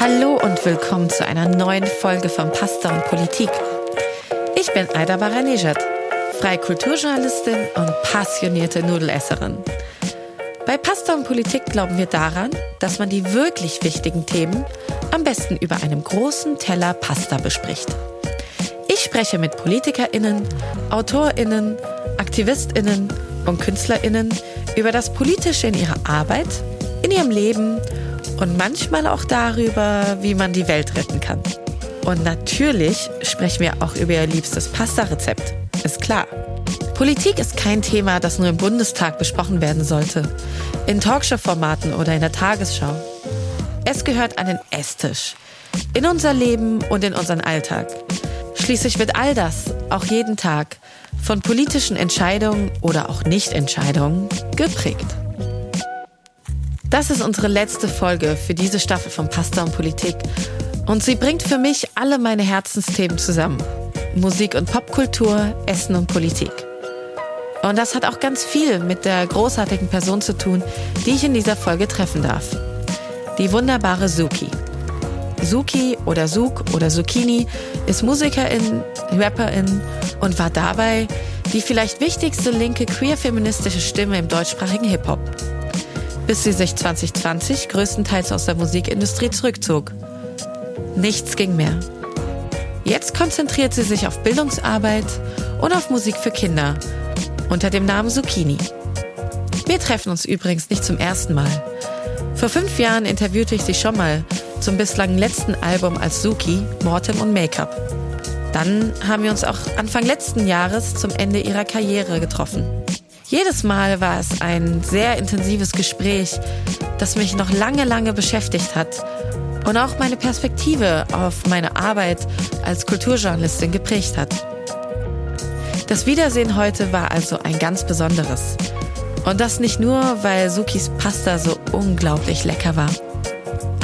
Hallo und willkommen zu einer neuen Folge von Pasta und Politik. Ich bin Aida Baranejad, freie Kulturjournalistin und passionierte Nudelesserin. Bei Pasta und Politik glauben wir daran, dass man die wirklich wichtigen Themen am besten über einem großen Teller Pasta bespricht. Ich spreche mit PolitikerInnen, AutorInnen, AktivistInnen und KünstlerInnen über das Politische in ihrer Arbeit, in ihrem Leben und manchmal auch darüber, wie man die Welt retten kann. Und natürlich sprechen wir auch über ihr liebstes Pasta-Rezept. Ist klar. Politik ist kein Thema, das nur im Bundestag besprochen werden sollte, in Talkshow-Formaten oder in der Tagesschau. Es gehört an den Esstisch, in unser Leben und in unseren Alltag. Schließlich wird all das auch jeden Tag von politischen Entscheidungen oder auch Nichtentscheidungen geprägt. Das ist unsere letzte Folge für diese Staffel von Pasta und Politik und sie bringt für mich alle meine Herzensthemen zusammen. Musik und Popkultur, Essen und Politik. Und das hat auch ganz viel mit der großartigen Person zu tun, die ich in dieser Folge treffen darf. Die wunderbare Suki. Suki oder Suk oder Zucchini ist Musikerin, Rapperin und war dabei die vielleicht wichtigste linke queer-feministische Stimme im deutschsprachigen Hip-Hop. Bis sie sich 2020 größtenteils aus der Musikindustrie zurückzog. Nichts ging mehr. Jetzt konzentriert sie sich auf Bildungsarbeit und auf Musik für Kinder unter dem Namen Zucchini. Wir treffen uns übrigens nicht zum ersten Mal. Vor fünf Jahren interviewte ich sie schon mal zum bislang letzten Album als Suki, Mortem und Make-up. Dann haben wir uns auch Anfang letzten Jahres zum Ende ihrer Karriere getroffen. Jedes Mal war es ein sehr intensives Gespräch, das mich noch lange, lange beschäftigt hat und auch meine Perspektive auf meine Arbeit als Kulturjournalistin geprägt hat. Das Wiedersehen heute war also ein ganz besonderes. Und das nicht nur, weil Sukis Pasta so unglaublich lecker war.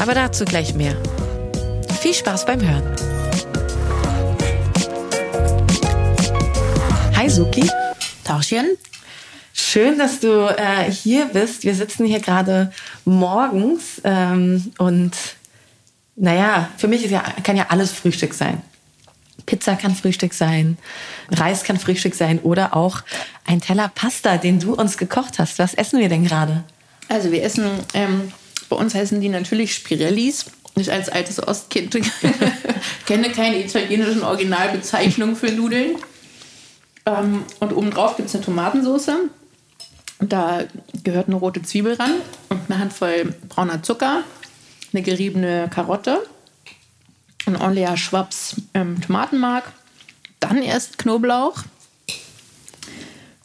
Aber dazu gleich mehr. Viel Spaß beim Hören. Hi Suki. Tauschen. Schön, dass du äh, hier bist. Wir sitzen hier gerade morgens ähm, und naja, für mich ist ja, kann ja alles Frühstück sein. Pizza kann Frühstück sein, Reis kann Frühstück sein oder auch ein Teller Pasta, den du uns gekocht hast. Was essen wir denn gerade? Also wir essen, ähm, bei uns heißen die natürlich Spirellis. Ich als altes Ostkind kenne keine italienischen Originalbezeichnungen für Nudeln. Ähm, und obendrauf gibt es eine Tomatensauce. Da gehört eine rote Zwiebel ran und eine Handvoll brauner Zucker, eine geriebene Karotte ein ordentlicher Schwaps ähm, Tomatenmark, dann erst Knoblauch,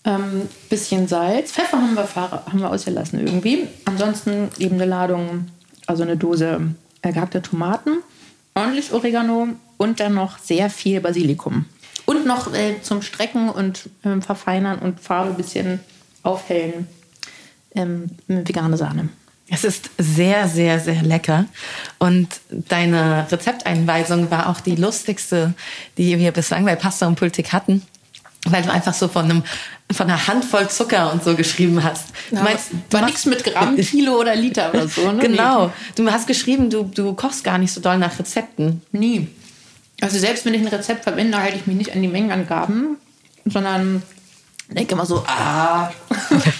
ähm, bisschen Salz, Pfeffer haben wir, haben wir ausgelassen irgendwie. Ansonsten eben eine Ladung, also eine Dose äh, Tomaten, ordentlich Oregano und dann noch sehr viel Basilikum. Und noch äh, zum Strecken und äh, Verfeinern und Farbe ein bisschen aufhellen ähm, vegane Sahne. Es ist sehr, sehr, sehr lecker. Und deine Rezepteinweisung war auch die lustigste, die wir bislang bei Pasta und Politik hatten. Weil du einfach so von einem von einer Handvoll Zucker und so geschrieben hast. Du ja, meinst, du war nichts mit Gramm, Kilo oder Liter oder so, ne? Genau. Du hast geschrieben, du, du kochst gar nicht so doll nach Rezepten. Nie. Also selbst wenn ich ein Rezept verwende, halte ich mich nicht an die Mengenangaben, sondern denke immer so, ah,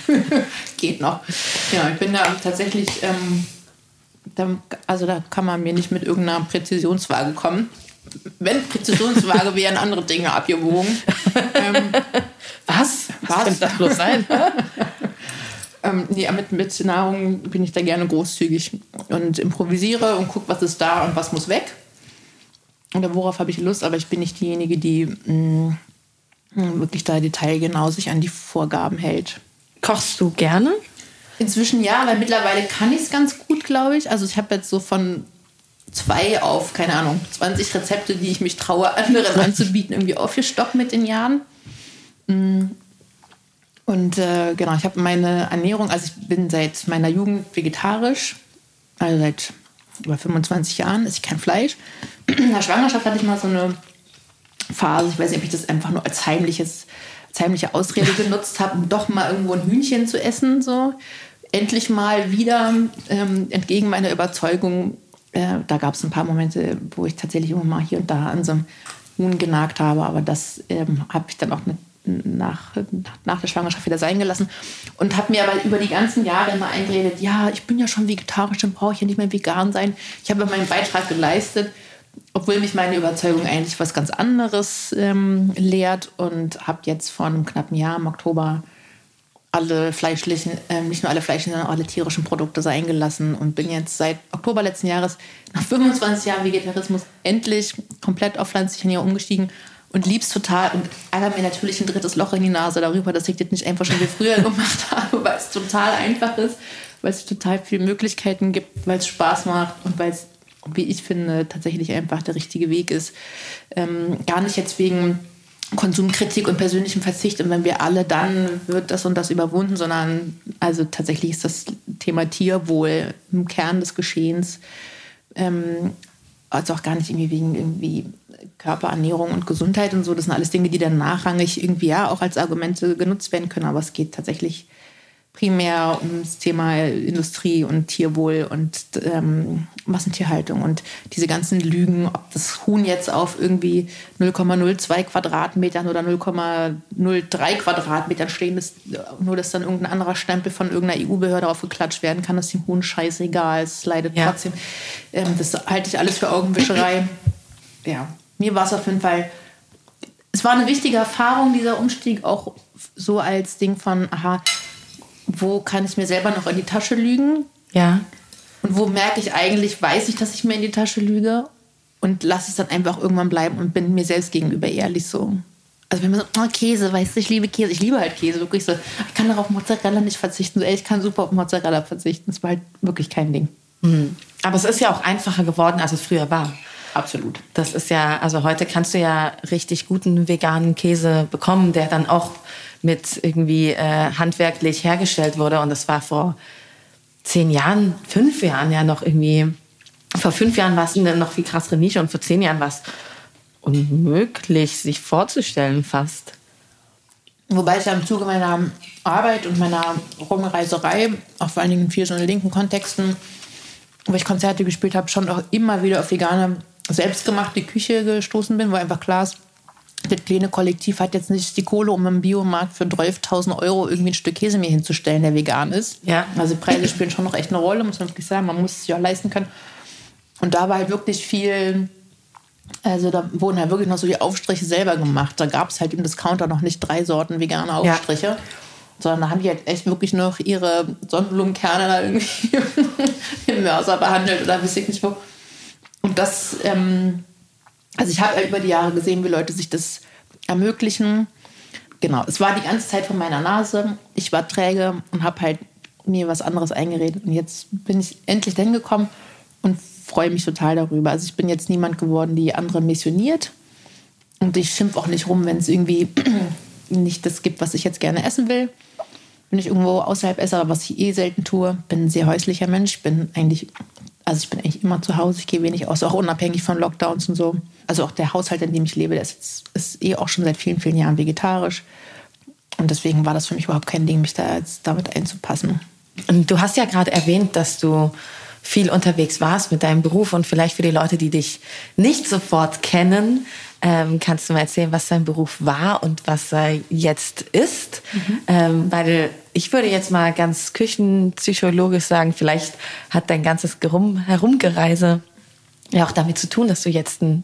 geht noch. Ja, ich bin da tatsächlich, ähm, da, also da kann man mir nicht mit irgendeiner Präzisionswaage kommen. Wenn Präzisionswaage wären andere Dinge abgewogen. Ähm, was? Was könnte das bloß sein? ähm, nee, mit, mit Nahrung bin ich da gerne großzügig und improvisiere und gucke, was ist da und was muss weg. Oder worauf habe ich Lust, aber ich bin nicht diejenige, die mh, mm, wirklich da detailgenau sich an die Vorgaben hält. Kochst du gerne? Inzwischen ja, weil mittlerweile kann ich es ganz gut, glaube ich. Also ich habe jetzt so von zwei auf, keine Ahnung, 20 Rezepte, die ich mich traue, anderen anzubieten, irgendwie aufgestockt mit den Jahren. Hm. Und äh, genau, ich habe meine Ernährung, also ich bin seit meiner Jugend vegetarisch, also seit über 25 Jahren esse ich kein Fleisch. In der Schwangerschaft hatte ich mal so eine Phase. Ich weiß nicht, ob ich das einfach nur als heimliches, als heimliche Ausrede genutzt habe, um doch mal irgendwo ein Hühnchen zu essen. So. Endlich mal wieder, ähm, entgegen meiner Überzeugung, Äh, da gab es ein paar Momente, wo ich tatsächlich immer mal hier und da an so einem Huhn genagt habe, aber das ähm, habe ich dann auch nicht nach, nach der Schwangerschaft wieder sein gelassen und habe mir aber über die ganzen Jahre immer eingeredet, ja, ich bin ja schon vegetarisch, dann brauche ich ja nicht mehr vegan sein. Ich habe meinen Beitrag geleistet, obwohl mich meine Überzeugung eigentlich was ganz anderes ähm, lehrt und habe jetzt vor einem knappen Jahr im Oktober alle fleischlichen, äh, nicht nur alle fleischlichen, sondern alle tierischen Produkte sein gelassen und bin jetzt seit Oktober letzten Jahres nach 25 Jahren Vegetarismus endlich komplett auf pflanzliche Ernährung umgestiegen und lieb's total und ärgere mir natürlich ein drittes Loch in die Nase darüber, dass ich das nicht einfach schon wie früher gemacht habe, weil es total einfach ist, weil es total viele Möglichkeiten gibt, weil es Spaß macht und weil es, wie ich finde, tatsächlich einfach der richtige Weg ist. Ähm, gar nicht jetzt wegen Konsumkritik und persönlichem Verzicht und wenn wir alle, dann wird das und das überwunden, sondern also tatsächlich ist das Thema Tierwohl im Kern des Geschehens. Ähm, also auch gar nicht irgendwie wegen irgendwie Körperernährung und Gesundheit und so. Das sind alles Dinge, die dann nachrangig irgendwie ja auch als Argumente genutzt werden können. Aber es geht tatsächlich primär ums Thema Industrie und Tierwohl und ähm, Massentierhaltung und diese ganzen Lügen, ob das Huhn jetzt auf irgendwie 0,02 Quadratmetern oder 0,03 Quadratmetern stehen ist, nur dass dann irgendein anderer Stempel von irgendeiner EU-Behörde aufgeklatscht werden kann, ist dem Huhn scheißegal, es leidet ja. trotzdem. Ähm, das halte ich alles für Augenwischerei. ja, mir war es auf jeden Fall, es war eine wichtige Erfahrung, dieser Umstieg, auch so als Ding von, aha, wo kann ich mir selber noch in die Tasche lügen? Ja. Und wo merke ich eigentlich, weiß ich, dass ich mir in die Tasche lüge und lasse es dann einfach irgendwann bleiben und bin mir selbst gegenüber ehrlich so. Also wenn man so, oh, Käse, weißt du, ich liebe Käse, ich liebe halt Käse, wirklich so. Ich kann darauf Mozzarella nicht verzichten. So, ey, ich kann super auf Mozzarella verzichten. Das war halt wirklich kein Ding. Mhm. Aber es ist ja auch einfacher geworden, als es früher war. Absolut. Das ist ja, also heute kannst du ja richtig guten veganen Käse bekommen, der dann auch mit irgendwie äh, handwerklich hergestellt wurde. Und das war vor zehn Jahren, fünf Jahren ja noch irgendwie. Vor fünf Jahren war es eine noch viel krassere Nische und vor zehn Jahren war es unmöglich, sich vorzustellen fast. Wobei ich ja im Zuge meiner Arbeit und meiner Rumreiserei, auch vor allen Dingen in vielen so linken Kontexten, wo ich Konzerte gespielt habe, schon auch immer wieder auf vegane, selbstgemachte Küche gestoßen bin, wo einfach klar ist, das kleine Kollektiv hat jetzt nicht die Kohle, um im Biomarkt für 12.000 Euro irgendwie ein Stück Käse mir hinzustellen, der vegan ist. Ja. Also Preise spielen schon noch echt eine Rolle, muss man wirklich sagen. Man muss es sich auch leisten können. Und da war halt wirklich viel, also da wurden halt wirklich noch so die Aufstriche selber gemacht. Da gab es halt im Discounter noch nicht drei Sorten vegane Aufstriche. Ja. Sondern da haben die halt echt wirklich noch ihre Sonnenblumenkerne da irgendwie im Mörser behandelt oder weiß ich nicht wo. Und das, ähm, also ich habe über die Jahre gesehen, wie Leute sich das ermöglichen. Genau, es war die ganze Zeit von meiner Nase. Ich war träge und habe halt mir was anderes eingeredet. Und jetzt bin ich endlich dahin gekommen und freue mich total darüber. Also ich bin jetzt niemand geworden, die andere missioniert. Und ich schimpfe auch nicht rum, wenn es irgendwie nicht das gibt, was ich jetzt gerne essen will. Wenn ich irgendwo außerhalb esse, was ich eh selten tue, bin ein sehr häuslicher Mensch, bin eigentlich also ich bin eigentlich immer zu Hause, ich gehe wenig aus, auch unabhängig von Lockdowns und so. Also auch der Haushalt, in dem ich lebe, der ist, ist eh auch schon seit vielen, vielen Jahren vegetarisch. Und deswegen war das für mich überhaupt kein Ding, mich da jetzt damit einzupassen. Und du hast ja gerade erwähnt, dass du viel unterwegs warst mit deinem Beruf und vielleicht für die Leute, die dich nicht sofort kennen, ähm, kannst du mal erzählen, was dein Beruf war und was er jetzt ist? Mhm. Ähm, weil ich würde jetzt mal ganz küchenpsychologisch sagen, vielleicht hat dein ganzes Gerum Herumgereise ja auch damit zu tun, dass du jetzt ein,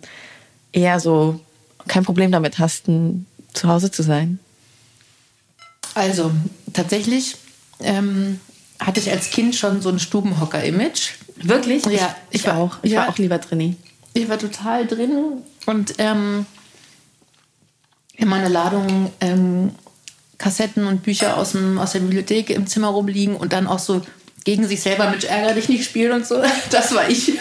eher so kein Problem damit hast, ein, zu Hause zu sein. Also tatsächlich ähm, hatte ich als Kind schon so ein Stubenhocker-Image. Wirklich? Ja, ich, ich war auch. Ich ja, war auch lieber drin. Ich war total drin und ähm, in meiner Ladung ähm, Kassetten und Bücher aus, dem, aus der Bibliothek im Zimmer rumliegen und dann auch so gegen sich selber mit Ärger dich nicht spielen und so. Das war ich.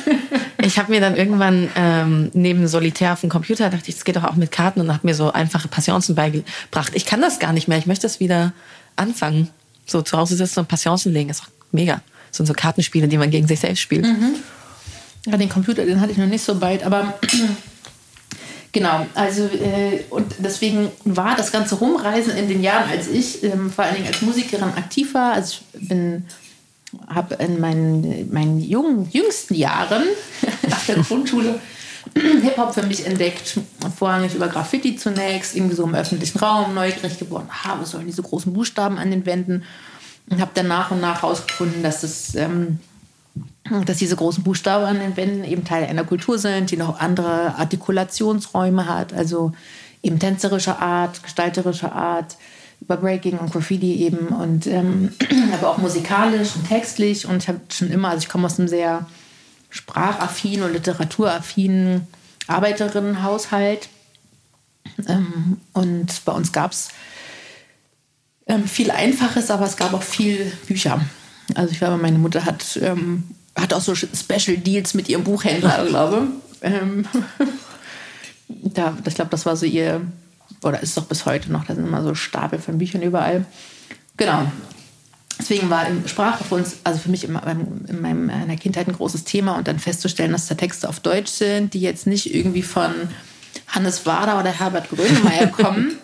Ich habe mir dann irgendwann ähm, neben Solitär auf dem Computer dachte ich, es geht doch auch mit Karten und habe mir so einfache Passionsen beigebracht. Ich kann das gar nicht mehr. Ich möchte das wieder anfangen. So zu Hause sitzen und Passionsen legen, ist doch mega. Das sind so Kartenspiele, die man gegen sich selbst spielt. Mhm. Ja, den Computer, den hatte ich noch nicht so bald, aber Genau, also äh, und deswegen war das ganze Rumreisen in den Jahren, als ich ähm, vor allen Dingen als Musikerin aktiv war, also ich bin habe in meinen, meinen jungen, jüngsten Jahren auf der Grundschule Hip-Hop für mich entdeckt, vorrangig über Graffiti zunächst, irgendwie so im öffentlichen Raum, neugierig geworden, ha, was sollen diese großen Buchstaben an den Wänden? Und habe dann nach und nach herausgefunden, dass es... Ähm, dass diese großen Buchstaben an den Wänden eben Teil einer Kultur sind, die noch andere Artikulationsräume hat, also eben tänzerische Art, gestalterische Art, über Breaking und Graffiti eben und ähm, aber auch musikalisch und textlich und ich habe schon immer, also ich komme aus einem sehr sprachaffinen und literaturaffinen Arbeiterinnenhaushalt ähm, und bei uns gab es ähm, viel Einfaches, aber es gab auch viel Bücher. Also ich glaube, meine Mutter hat, ähm, hat auch so Special Deals mit ihrem Buchhändler, glaube ähm, da, Ich glaube, das war so ihr, oder ist doch bis heute noch, da sind immer so Stapel von Büchern überall. Genau. Deswegen war Sprache für uns, also für mich in, in meiner Kindheit ein großes Thema und dann festzustellen, dass da Texte auf Deutsch sind, die jetzt nicht irgendwie von Hannes Wader oder Herbert Grönemeyer kommen,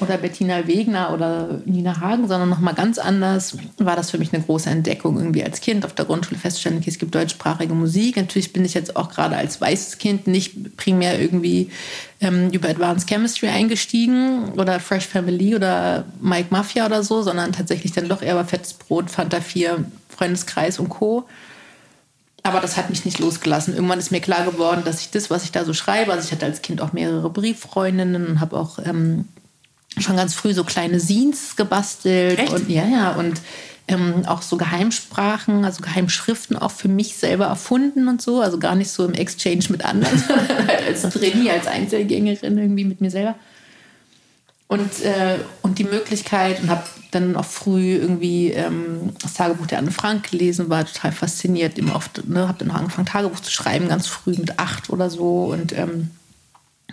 oder Bettina Wegner oder Nina Hagen, sondern nochmal ganz anders, war das für mich eine große Entdeckung, irgendwie als Kind auf der Grundschule festzustellen, okay, es gibt deutschsprachige Musik. Natürlich bin ich jetzt auch gerade als weißes Kind nicht primär irgendwie ähm, über Advanced Chemistry eingestiegen oder Fresh Family oder Mike Mafia oder so, sondern tatsächlich dann doch eher über Fettes Brot, Fanta 4, Freundeskreis und Co., aber das hat mich nicht losgelassen. Irgendwann ist mir klar geworden, dass ich das, was ich da so schreibe, also ich hatte als Kind auch mehrere Brieffreundinnen und habe auch ähm, schon ganz früh so kleine Scenes gebastelt. Echt? Und ja, ja, und ähm, auch so Geheimsprachen, also Geheimschriften auch für mich selber erfunden und so. Also gar nicht so im Exchange mit anderen, sondern halt als Trainee, als Einzelgängerin irgendwie mit mir selber. Und, äh, und die Möglichkeit, und habe dann auch früh irgendwie ähm, das Tagebuch der Anne Frank gelesen, war total fasziniert. Eben oft, ne, habe dann auch angefangen, Tagebuch zu schreiben, ganz früh mit acht oder so. Und ähm,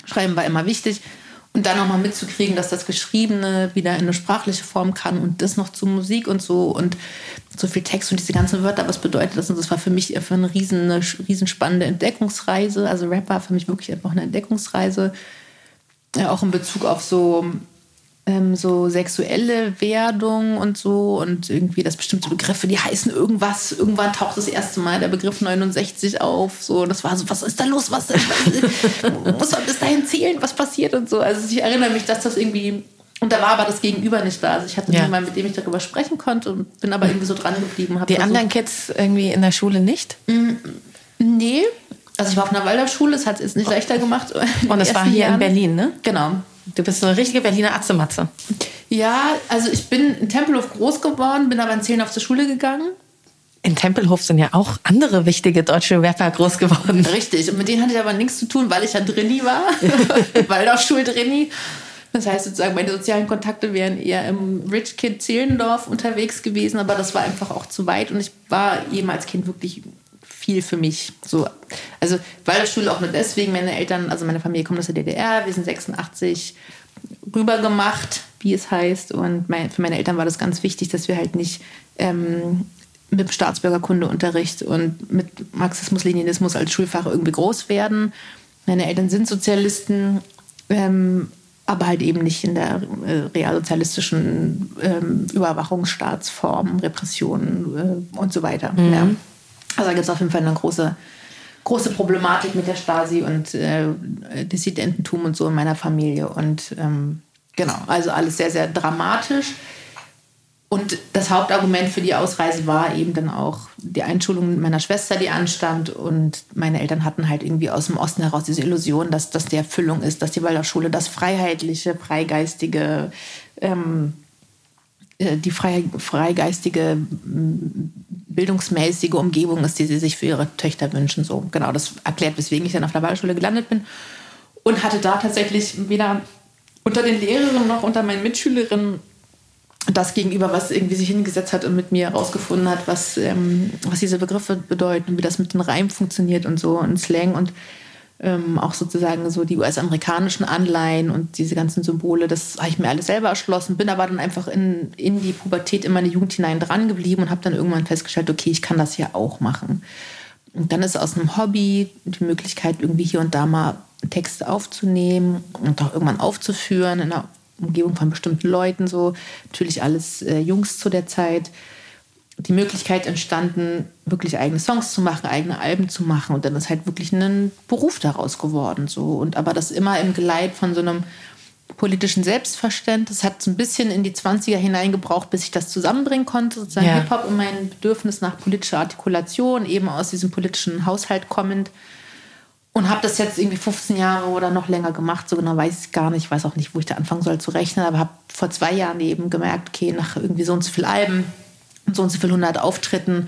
Schreiben war immer wichtig. Und dann nochmal mitzukriegen, dass das Geschriebene wieder in eine sprachliche Form kann und das noch zu Musik und so und so viel Text und diese ganzen Wörter, was bedeutet das? Und das war für mich für eine riesen, eine riesen spannende Entdeckungsreise. Also Rap war für mich wirklich einfach eine Entdeckungsreise. Ja, auch in Bezug auf so ähm, so sexuelle Werdung und so und irgendwie, dass bestimmte Begriffe, die heißen irgendwas. Irgendwann taucht das erste Mal der Begriff 69 auf. So, das war so, was ist da los? Was muss man bis dahin zählen, was passiert und so. Also ich erinnere mich, dass das irgendwie und da war aber das Gegenüber nicht da. Also ich hatte ja. niemanden, mit dem ich darüber sprechen konnte und bin aber irgendwie so dran geblieben. Die anderen Kids irgendwie in der Schule nicht? Mm, nee. Also ich war auf einer Waldorfschule, es hat es nicht leichter gemacht. Und es war hier Jahren. in Berlin, ne? Genau. Du bist so eine richtige Berliner Atzematze. Ja, also ich bin in Tempelhof groß geworden, bin aber in Zehlendorf zur Schule gegangen. In Tempelhof sind ja auch andere wichtige deutsche Rapper groß geworden. Richtig, und mit denen hatte ich aber nichts zu tun, weil ich ja Drini war, Waldorfschul-Drini. Das heißt sozusagen, meine sozialen Kontakte wären eher im Rich Kid Zehlendorf unterwegs gewesen, aber das war einfach auch zu weit und ich war eben als Kind wirklich viel für mich. So, also Waldorfschule auch nur deswegen. Meine Eltern, also meine Familie kommt aus der DDR. Wir sind 86 rübergemacht, wie es heißt. Und mein, für meine Eltern war das ganz wichtig, dass wir halt nicht ähm, mit Staatsbürgerkundeunterricht und mit Marxismus-Leninismus als Schulfach irgendwie groß werden. Meine Eltern sind Sozialisten, ähm, aber halt eben nicht in der äh, realsozialistischen ähm, Überwachungsstaatsform, Repressionen äh, und so weiter. Mhm. Ja. Also da gibt es auf jeden Fall eine große, große Problematik mit der Stasi und äh, Dissidententum und so in meiner Familie. Und ähm, genau, also alles sehr, sehr dramatisch. Und das Hauptargument für die Ausreise war eben dann auch die Einschulung meiner Schwester, die anstand. Und meine Eltern hatten halt irgendwie aus dem Osten heraus diese Illusion, dass das die Erfüllung ist, dass die Waldorfschule das freiheitliche, freigeistige, ähm, äh, die freigeistige bildungsmäßige Umgebung ist, die sie sich für ihre Töchter wünschen. So, genau, das erklärt, weswegen ich dann auf der Waldschule gelandet bin. Und hatte da tatsächlich weder unter den Lehrerinnen noch unter meinen Mitschülerinnen das gegenüber, was irgendwie sich hingesetzt hat und mit mir herausgefunden hat, was, ähm, was diese Begriffe bedeuten, wie das mit den Reimen funktioniert und so und Slang und ähm, auch sozusagen so die US-amerikanischen Anleihen und diese ganzen Symbole, das habe ich mir alles selber erschlossen, bin aber dann einfach in, in die Pubertät in meine Jugend hinein dran geblieben und habe dann irgendwann festgestellt, okay, ich kann das ja auch machen. Und dann ist aus einem Hobby die Möglichkeit, irgendwie hier und da mal Texte aufzunehmen und auch irgendwann aufzuführen in einer Umgebung von bestimmten Leuten, so natürlich alles äh, Jungs zu der Zeit die Möglichkeit entstanden, wirklich eigene Songs zu machen, eigene Alben zu machen. Und dann ist halt wirklich ein Beruf daraus geworden. So. Und aber das immer im Geleit von so einem politischen Selbstverständnis. hat es ein bisschen in die 20er hineingebraucht, bis ich das zusammenbringen konnte. Sozusagen ja. Hip-Hop und mein Bedürfnis nach politischer Artikulation, eben aus diesem politischen Haushalt kommend. Und habe das jetzt irgendwie 15 Jahre oder noch länger gemacht. So genau weiß ich gar nicht. Ich weiß auch nicht, wo ich da anfangen soll zu rechnen. Aber habe vor zwei Jahren eben gemerkt, okay, nach irgendwie so und so viel Alben so und so viel 100 Auftritten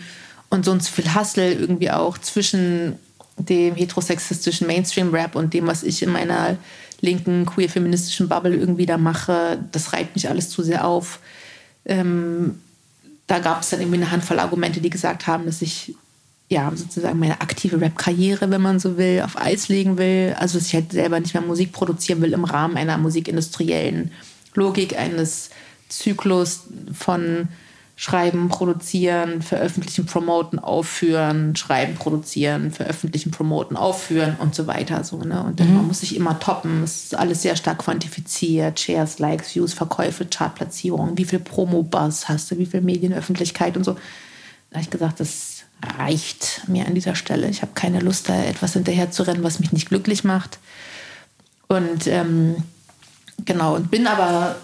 und so und so viel Hustle irgendwie auch zwischen dem heterosexistischen Mainstream-Rap und dem, was ich in meiner linken, queer-feministischen Bubble irgendwie da mache. Das reibt mich alles zu sehr auf. Ähm, da gab es dann irgendwie eine Handvoll Argumente, die gesagt haben, dass ich ja, sozusagen meine aktive Rap-Karriere, wenn man so will, auf Eis legen will. Also, dass ich halt selber nicht mehr Musik produzieren will im Rahmen einer musikindustriellen Logik, eines Zyklus von Schreiben, Produzieren, Veröffentlichen, Promoten, Aufführen, Schreiben, Produzieren, Veröffentlichen, Promoten, Aufführen und so weiter. So, ne? Und dann mhm. man muss sich immer toppen. Es ist alles sehr stark quantifiziert. Shares, Likes, Views, Verkäufe, Chartplatzierungen, wie viel Promo-Buzz hast du, wie viel Medienöffentlichkeit und so. Da habe ich gesagt, das reicht mir an dieser Stelle. Ich habe keine Lust, da etwas hinterher zu rennen, was mich nicht glücklich macht. Und ähm, genau, und bin aber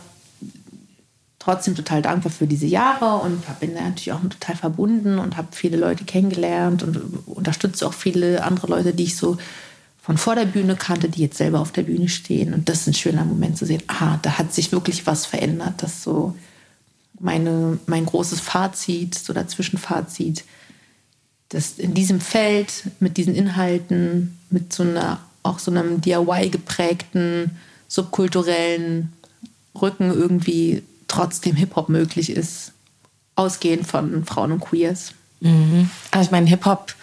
trotzdem total dankbar für diese Jahre und bin natürlich auch total verbunden und habe viele Leute kennengelernt und unterstütze auch viele andere Leute, die ich so von vor der Bühne kannte, die jetzt selber auf der Bühne stehen. Und das ist ein schöner Moment zu sehen, aha, da hat sich wirklich was verändert. Das so meine, mein großes Fazit, so dazwischenfazit, dass in diesem Feld mit diesen Inhalten, mit so einer, auch so einem DIY geprägten, subkulturellen Rücken irgendwie trotzdem Hip-Hop möglich ist, ausgehend von Frauen und Queers. Mhm. Also ich meine, Hip-Hop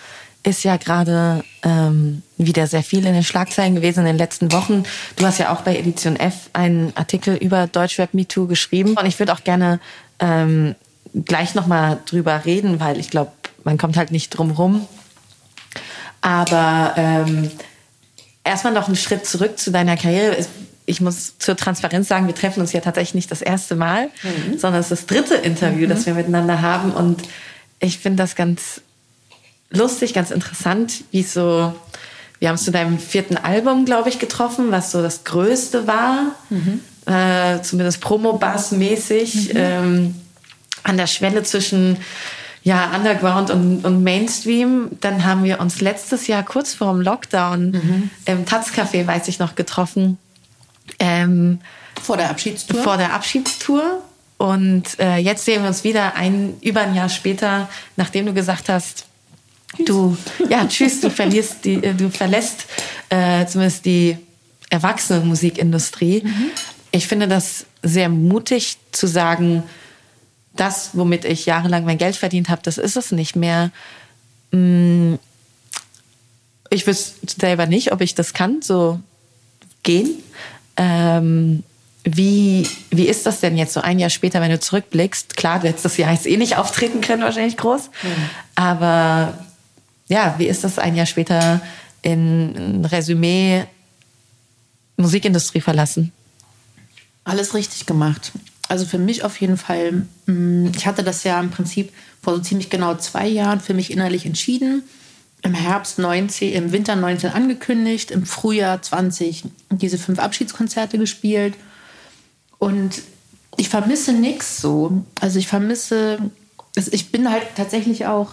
ist ja gerade ähm, wieder sehr viel in den Schlagzeilen gewesen in den letzten Wochen. Du hast ja auch bei Edition F einen Artikel über Deutschrap Me Too geschrieben. Und ich würde auch gerne ähm, gleich nochmal drüber reden, weil ich glaube, man kommt halt nicht drum rum. Aber ähm, erstmal noch einen Schritt zurück zu deiner Karriere. Ich muss zur Transparenz sagen, wir treffen uns ja tatsächlich nicht das erste Mal, mhm. sondern es ist das dritte Interview, mhm. das wir miteinander haben. Und ich finde das ganz lustig, ganz interessant, wie so, wir haben es zu deinem vierten Album, glaube ich, getroffen, was so das Größte war, mhm. äh, zumindest Promo-Bass-mäßig, mhm. ähm, an der Schwelle zwischen ja, Underground und, und Mainstream. Dann haben wir uns letztes Jahr kurz vor dem Lockdown mhm. im Taz-Café, weiß ich noch, getroffen. Ähm, vor der Abschiedstour? Vor der Abschiedstour. Und äh, jetzt sehen wir uns wieder ein, über ein Jahr später, nachdem du gesagt hast, du, ja, tschüss, du verlierst die, äh, du verlässt äh, zumindest die erwachsene Musikindustrie. Mhm. Ich finde das sehr mutig zu sagen, das, womit ich jahrelang mein Geld verdient habe, das ist es nicht mehr. Mm, ich wüsste selber nicht, ob ich das kann, so gehen. Ähm, wie, wie ist das denn jetzt so ein Jahr später, wenn du zurückblickst? Klar, letztes Jahr ist eh nicht auftreten können, wahrscheinlich groß. Mhm. Aber ja, wie ist das ein Jahr später in ein Resümee Musikindustrie verlassen? Alles richtig gemacht. Also für mich auf jeden Fall. Mm, ich hatte das ja im Prinzip vor so ziemlich genau zwei Jahren für mich innerlich entschieden. Im Herbst 19, im Winter 19 angekündigt, im Frühjahr 20 diese fünf Abschiedskonzerte gespielt. Und ich vermisse nichts so. Also ich vermisse, ich bin halt tatsächlich auch,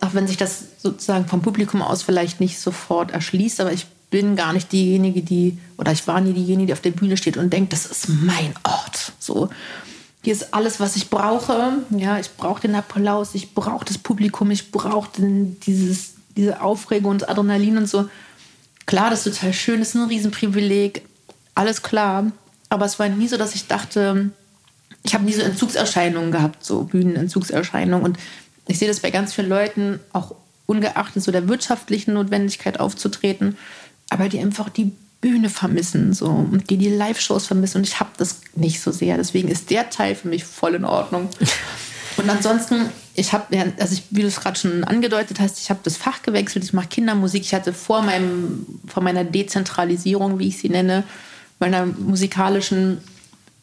auch wenn sich das sozusagen vom Publikum aus vielleicht nicht sofort erschließt, aber ich bin gar nicht diejenige, die, oder ich war nie diejenige, die auf der Bühne steht und denkt, das ist mein Ort. So, hier ist alles, was ich brauche. Ja, ich brauche den Applaus, ich brauche das Publikum, ich brauche dieses, diese Aufregung und Adrenalin und so. Klar, das ist total schön, das ist ein Riesenprivileg, alles klar. Aber es war nie so, dass ich dachte, ich habe nie so Entzugserscheinungen gehabt, so Bühnenentzugserscheinungen. Und ich sehe das bei ganz vielen Leuten, auch ungeachtet so der wirtschaftlichen Notwendigkeit aufzutreten, aber die einfach die Bühne vermissen so und die die Live-Shows vermissen und ich habe das nicht so sehr. Deswegen ist der Teil für mich voll in Ordnung. Und ansonsten, ich habe, also ich, wie du es gerade schon angedeutet hast, ich habe das Fach gewechselt. Ich mache Kindermusik. Ich hatte vor meinem, vor meiner Dezentralisierung, wie ich sie nenne, meiner musikalischen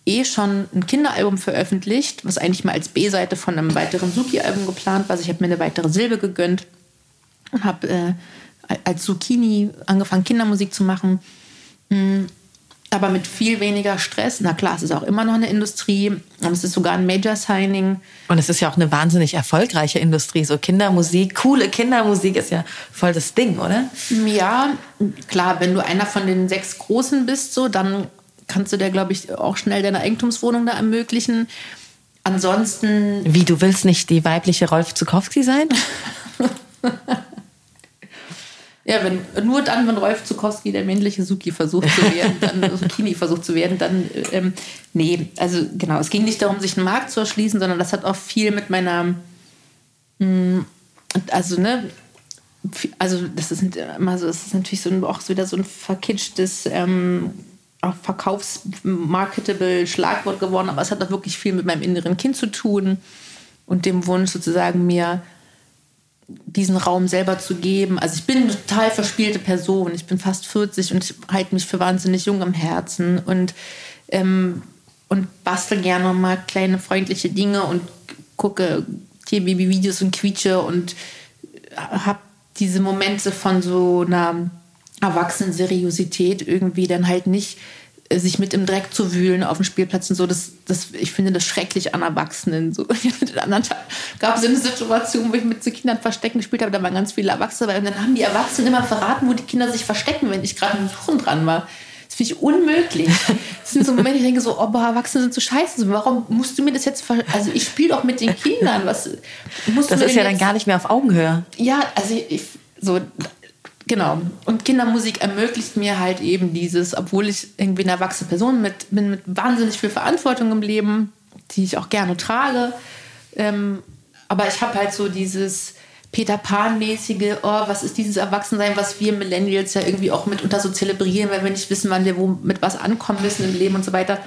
eh schon ein Kinderalbum veröffentlicht, was eigentlich mal als B-Seite von einem weiteren Suki-Album geplant war. Also ich habe mir eine weitere Silbe gegönnt und habe äh, als Zucchini angefangen, Kindermusik zu machen. Aber mit viel weniger Stress. Na klar, es ist auch immer noch eine Industrie und es ist sogar ein Major-Signing. Und es ist ja auch eine wahnsinnig erfolgreiche Industrie. So Kindermusik, coole Kindermusik ist ja voll das Ding, oder? Ja, klar, wenn du einer von den sechs Großen bist, so, dann kannst du dir, glaube ich, auch schnell deine Eigentumswohnung da ermöglichen. Ansonsten. Wie, du willst nicht die weibliche Rolf Zukowski sein? Ja, wenn, nur dann, wenn Rolf Zukowski der männliche Suki versucht zu werden, dann Zucchini versucht zu werden, dann ähm, nee, also genau, es ging nicht darum, sich einen Markt zu erschließen, sondern das hat auch viel mit meiner mh, hm, also ne, also das ist immer so, das ist natürlich so ein, auch wieder so ein verkitschtes ähm, verkaufsmarketable Schlagwort geworden, aber es hat auch wirklich viel mit meinem inneren Kind zu tun und dem Wunsch sozusagen mir diesen Raum selber zu geben. Also ich bin eine total verspielte Person. Ich bin fast 40 und halte mich für wahnsinnig jung am Herzen und, ähm, und bastel gerne mal kleine freundliche Dinge und gucke Tierbaby-Videos und quietsche und habe diese Momente von so einer erwachsenen Seriosität irgendwie dann halt nicht sich mit im Dreck zu wühlen auf dem Spielplatz und so, das, das, ich finde das schrecklich an Erwachsenen. So. Den anderen Tag gab es eine Situation, wo ich mit so Kindern verstecken gespielt habe, da waren ganz viele Erwachsene dabei und dann haben die Erwachsenen immer verraten, wo die Kinder sich verstecken, wenn ich gerade im Suchen dran war. Das finde ich unmöglich. Das sind so Momente, ich denke so, oh, boah, Erwachsene sind so scheiße. Warum musst du mir das jetzt, also ich spiele doch mit den Kindern. Was, musst das ist ja dann gar nicht mehr auf Augenhöhe. Ja, also ich, so, Genau. Und Kindermusik ermöglicht mir halt eben dieses, obwohl ich irgendwie eine erwachsene Person mit, bin mit wahnsinnig viel Verantwortung im Leben, die ich auch gerne trage. Ähm, aber ich habe halt so dieses Peter Pan-mäßige, oh, was ist dieses Erwachsensein, was wir Millennials ja irgendwie auch mitunter so zelebrieren, weil wir nicht wissen, wann wir wo mit was ankommen müssen im Leben und so weiter.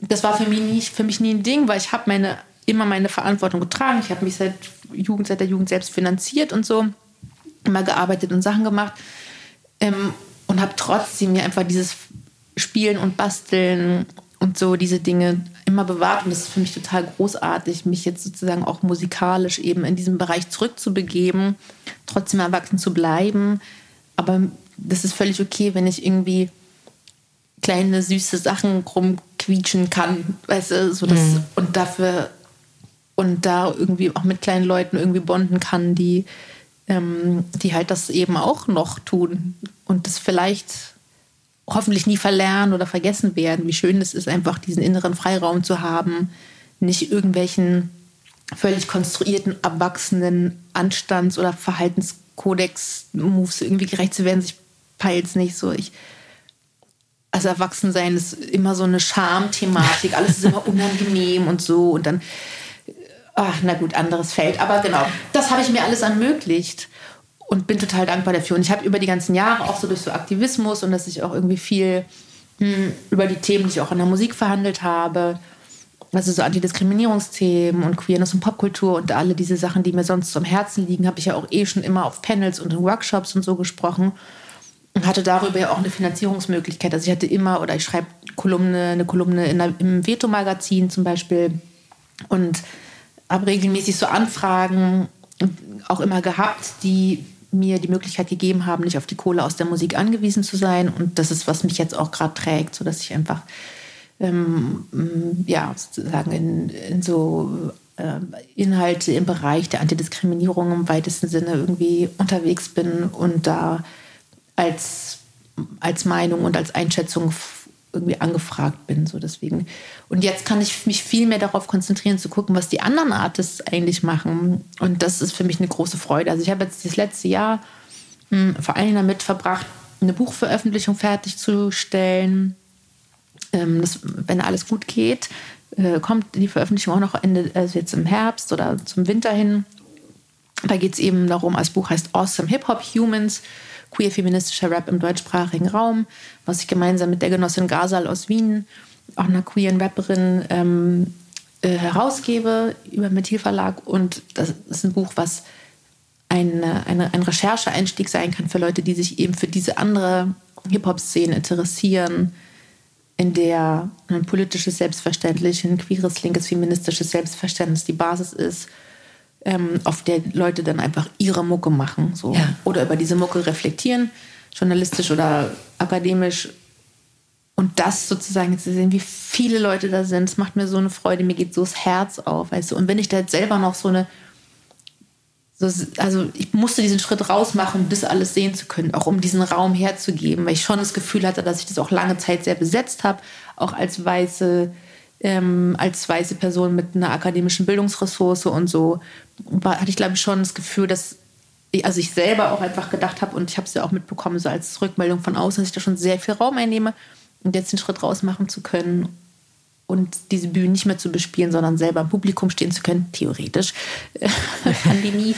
Das war für mich, nicht, für mich nie ein Ding, weil ich habe meine, immer meine Verantwortung getragen. Ich habe mich seit Jugend, seit der Jugend selbst finanziert und so immer gearbeitet und Sachen gemacht ähm, und habe trotzdem mir einfach dieses Spielen und Basteln und so diese Dinge immer bewahrt. Und das ist für mich total großartig, mich jetzt sozusagen auch musikalisch eben in diesem Bereich zurückzubegeben, trotzdem erwachsen zu bleiben. Aber das ist völlig okay, wenn ich irgendwie kleine süße Sachen rumquietschen kann, weißt du, so das, mhm. und dafür und da irgendwie auch mit kleinen Leuten irgendwie bonden kann, die ähm, die halt das eben auch noch tun und das vielleicht hoffentlich nie verlernen oder vergessen werden, wie schön es ist, einfach diesen inneren Freiraum zu haben, nicht irgendwelchen völlig konstruierten, erwachsenen Anstands- oder Verhaltenskodex-Moves irgendwie gerecht zu werden. Ich peil's nicht so. Ich, also Erwachsensein ist immer so eine Schamthematik, alles ist immer unangenehm und so. Und dann Ach, na gut, anderes Feld. Aber genau, das habe ich mir alles ermöglicht und bin total dankbar dafür. Und ich habe über die ganzen Jahre auch so durch so Aktivismus und dass ich auch irgendwie viel hm, über die Themen, die ich auch in der Musik verhandelt habe, also so Antidiskriminierungsthemen und Queerness und Popkultur und alle diese Sachen, die mir sonst zum Herzen liegen, habe ich ja auch eh schon immer auf Panels und in Workshops und so gesprochen und hatte darüber ja auch eine Finanzierungsmöglichkeit. Also ich hatte immer oder ich schreibe Kolumne, eine Kolumne in der, im Veto-Magazin zum Beispiel und habe regelmäßig so Anfragen auch immer gehabt, die mir die Möglichkeit gegeben haben, nicht auf die Kohle aus der Musik angewiesen zu sein. Und das ist, was mich jetzt auch gerade trägt, sodass ich einfach ähm, ja, sozusagen in, in so äh, Inhalte im Bereich der Antidiskriminierung im weitesten Sinne irgendwie unterwegs bin und da als, als Meinung und als Einschätzung irgendwie angefragt bin. So deswegen. Und jetzt kann ich mich viel mehr darauf konzentrieren, zu gucken, was die anderen Artists eigentlich machen. Und das ist für mich eine große Freude. Also ich habe jetzt das letzte Jahr mh, hm, vor allem damit verbracht, eine Buchveröffentlichung fertigzustellen. Ähm, das, wenn alles gut geht, äh, kommt die Veröffentlichung auch noch Ende, also jetzt im Herbst oder zum Winter hin. Da geht es eben darum, das Buch heißt Awesome Hip Hop Humans queer-feministischer Rap im deutschsprachigen Raum, was ich gemeinsam mit der Genossin Gasal aus Wien, auch einer queeren Rapperin, ähm, äh, herausgebe über Methyl Verlag. Und das ist ein Buch, was eine, eine, ein Rechercheeinstieg sein kann für Leute, die sich eben für diese andere Hip-Hop-Szene interessieren. in der ein politisches Selbstverständnis, ein queeres, linkes, feministisches Selbstverständnis die Basis ist, ähm, auf der Leute dann einfach ihre Mucke machen. So. Ja. Oder über diese Mucke reflektieren, journalistisch oder akademisch. Und das sozusagen zu sehen, wie viele Leute da sind, das macht mir so eine Freude, mir geht so das Herz auf. Weißt du? Und wenn ich da jetzt selber noch so eine so, also ich musste diesen Schritt rausmachen, um das alles sehen zu können, auch um diesen Raum herzugeben, weil ich schon das Gefühl hatte, dass ich das auch lange Zeit sehr besetzt habe, auch als weiße, ähm, als weiße Person mit einer akademischen Bildungsressource und so, war, hatte ich glaube ich schon das Gefühl, dass ich, also ich selber auch einfach gedacht habe und ich habe es ja auch mitbekommen, so als Rückmeldung von außen, dass ich da schon sehr viel Raum einnehme und jetzt den Schritt rausmachen zu können und diese Bühne nicht mehr zu bespielen, sondern selber im Publikum stehen zu können, theoretisch, Pandemie,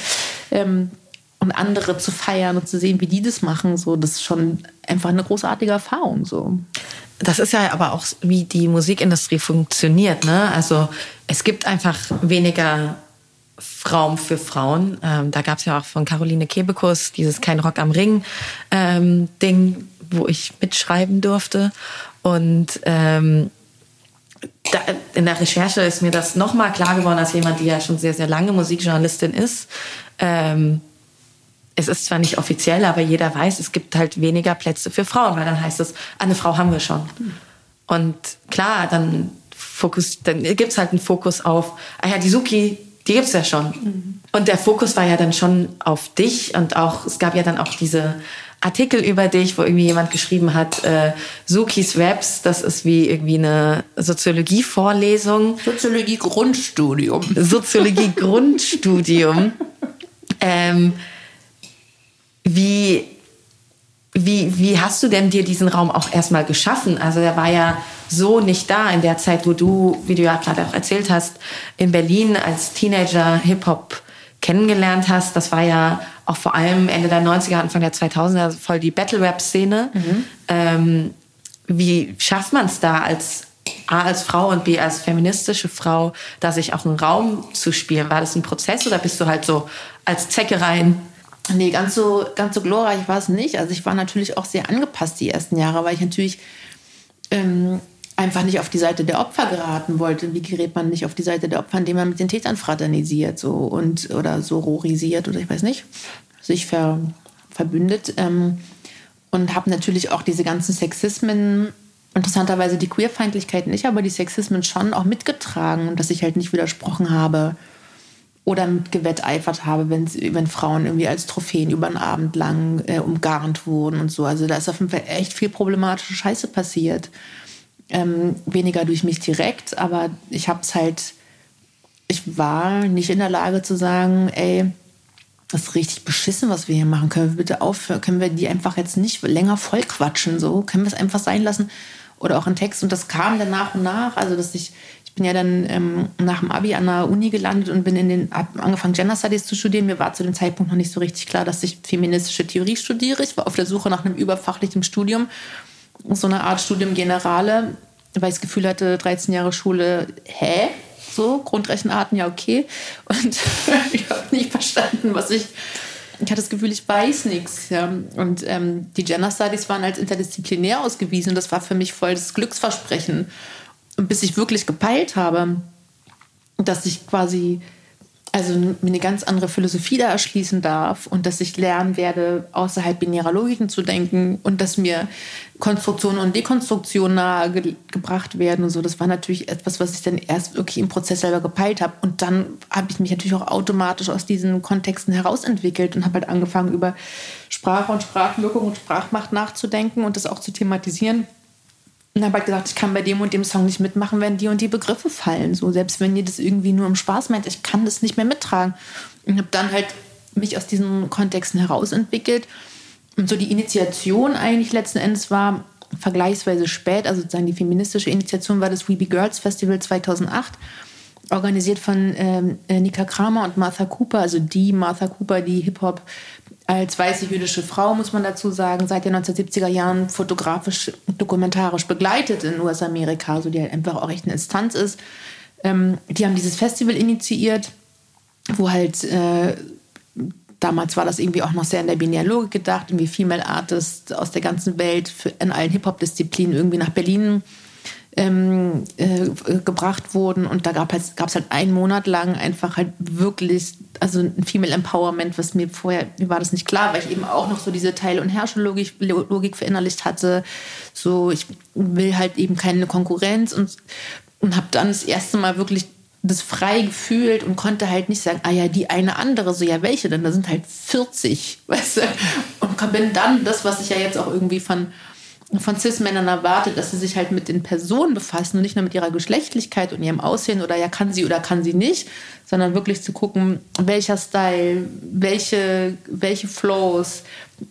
ähm, und andere zu feiern und zu sehen, wie die das machen, so, das ist schon einfach eine großartige Erfahrung. So. Das ist ja aber auch, wie die Musikindustrie funktioniert. Ne? Also es gibt einfach weniger Raum für Frauen. Ähm, da gab es ja auch von Caroline Kebekus dieses Kein Rock am Ring ähm, Ding, wo ich mitschreiben durfte. Und ähm, da, in der Recherche ist mir das nochmal klar geworden, als jemand, die ja schon sehr, sehr lange Musikjournalistin ist. Ähm, es ist zwar nicht offiziell, aber jeder weiß, es gibt halt weniger Plätze für Frauen, weil dann heißt es, eine Frau haben wir schon. Und klar, dann, Fokus, dann gibt es halt einen Fokus auf, ah ja, die Suki, die gibt es ja schon. Mhm. Und der Fokus war ja dann schon auf dich und auch, es gab ja dann auch diese Artikel über dich, wo irgendwie jemand geschrieben hat, äh, Sukis Raps, das ist wie irgendwie eine Soziologie-Vorlesung. Soziologie-Grundstudium. Soziologie-Grundstudium. ähm, wie, wie, wie hast du denn dir diesen Raum auch erstmal geschaffen? Also der war ja so nicht da in der Zeit, wo du, wie du ja gerade auch erzählt hast, in Berlin als Teenager Hip-Hop kennengelernt hast. Das war ja auch vor allem Ende der 90er, Anfang der 2000er voll die Battle-Rap-Szene. Mhm. Ähm, wie schafft man es da als A als Frau und B als feministische Frau, da sich auch einen Raum zu spielen? War das ein Prozess oder bist du halt so als Zecke rein? Nee, ganz so, ganz so glorreich war es nicht. Also ich war natürlich auch sehr angepasst die ersten Jahre, weil ich natürlich ähm, einfach nicht auf die Seite der Opfer geraten wollte. Wie gerät man nicht auf die Seite der Opfer, indem man mit den Tätern fraternisiert so und oder sororisiert oder ich weiß nicht, sich ver, verbündet. Ähm, und habe natürlich auch diese ganzen Sexismen, interessanterweise die Queerfeindlichkeit nicht, aber die Sexismen schon auch mitgetragen und dass ich halt nicht widersprochen habe oder gewetteifert habe, wenn, Frauen irgendwie als Trophäen über einen Abend lang äh, umgarnt wurden und so. Also da ist auf jeden Fall echt viel problematische Scheiße passiert. Ähm, weniger durch mich direkt, aber ich habe es halt, ich war nicht in der Lage zu sagen, ey, das ist richtig beschissen, was wir hier machen. Können wir bitte aufhören? Können wir die einfach jetzt nicht länger voll quatschen? So? Können wir es einfach sein lassen? Oder auch ein Text. Und das kam dann nach und nach. Also, dass ich bin ja dann ähm, nach dem Abi an der Uni gelandet und bin in den, angefangen Gender Studies zu studieren. Mir war zu dem Zeitpunkt noch nicht so richtig klar, dass ich feministische Theorie studiere. Ich war auf der Suche nach einem überfachlichen Studium so eine Art Studium Generale, weil ich das Gefühl hatte, 13 Jahre Schule, hä? So, Grundrechenarten, ja, okay. Und ich habe nicht verstanden, was ich. Ich hatte das Gefühl, ich weiß nichts. Ja. Und ähm, die Gender Studies waren als interdisziplinär ausgewiesen das war für mich voll das Glücksversprechen. Und bis ich wirklich gepeilt habe, dass ich quasi also mir eine ganz andere Philosophie da erschließen darf und dass ich lernen werde, außerhalb binärer Logiken zu denken und dass mir Konstruktion und Dekonstruktion nahe ge werden und so. Das war natürlich etwas, was ich dann erst wirklich im Prozess selber gepeilt habe. Und dann habe ich mich natürlich auch automatisch aus diesen Kontexten herausentwickelt und habe halt angefangen, über Sprache und Sprachwirkung und Sprachmacht nachzudenken und das auch zu thematisieren und habe halt gesagt, ich kann bei dem und dem Song nicht mitmachen, wenn die und die Begriffe fallen. So, selbst wenn ihr das irgendwie nur im Spaß meint, ich kann das nicht mehr mittragen. Und habe dann halt mich aus diesen Kontexten herausentwickelt. Und so die Initiation eigentlich letzten Endes war vergleichsweise spät, also sozusagen die feministische Initiation war das We Be Girls Festival 2008, organisiert von ähm, Nika Kramer und Martha Cooper, also die Martha Cooper, die Hip-Hop als weiße jüdische Frau, muss man dazu sagen, seit den 1970er Jahren fotografisch, dokumentarisch begleitet in US-Amerika, also die halt einfach auch echt eine Instanz ist. Ähm, die haben dieses Festival initiiert, wo halt äh, damals war das irgendwie auch noch sehr in der binären gedacht, irgendwie Female Artists aus der ganzen Welt für, in allen Hip-Hop-Disziplinen irgendwie nach Berlin ähm, äh, gebracht wurden. Und da gab es halt, halt einen Monat lang einfach halt wirklich, also ein Female Empowerment, was mir vorher, mir war das nicht klar, weil ich eben auch noch so diese Teil- und Herrscherlogik Logik verinnerlicht hatte. So, ich will halt eben keine Konkurrenz und, und habe dann das erste Mal wirklich das frei gefühlt und konnte halt nicht sagen, ah ja, die eine andere, so ja, welche denn? Da sind halt 40, weißt du? Und bin dann das, was ich ja jetzt auch irgendwie von von Cis-Männern erwartet, dass sie sich halt mit den Personen befassen und nicht nur mit ihrer Geschlechtlichkeit und ihrem Aussehen oder ja, kann sie oder kann sie nicht, sondern wirklich zu gucken, welcher Style, welche, welche Flows,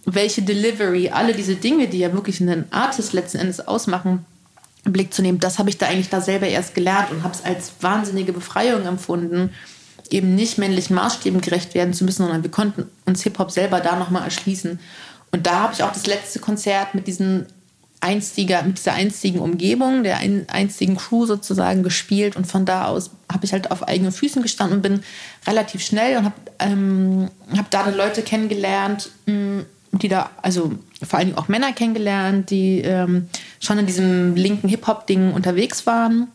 welche Delivery, alle diese Dinge, die ja wirklich einen Artist letzten Endes ausmachen, im Blick zu nehmen. Das habe ich da eigentlich da selber erst gelernt und habe es als wahnsinnige Befreiung empfunden, eben nicht männlichen Maßstäben gerecht werden zu müssen, sondern wir konnten uns Hip-Hop selber da nochmal erschließen. Und da habe ich auch das letzte Konzert mit diesen einstiger, mit dieser einzigen Umgebung, der ein, einzigen Crew sozusagen gespielt und von da aus habe ich halt auf eigenen Füßen gestanden und bin relativ schnell und habe ähm, hab da Leute kennengelernt, mm, die da, also vor allen Dingen auch Männer kennengelernt, die ähm, schon in diesem linken Hip-Hop-Ding unterwegs waren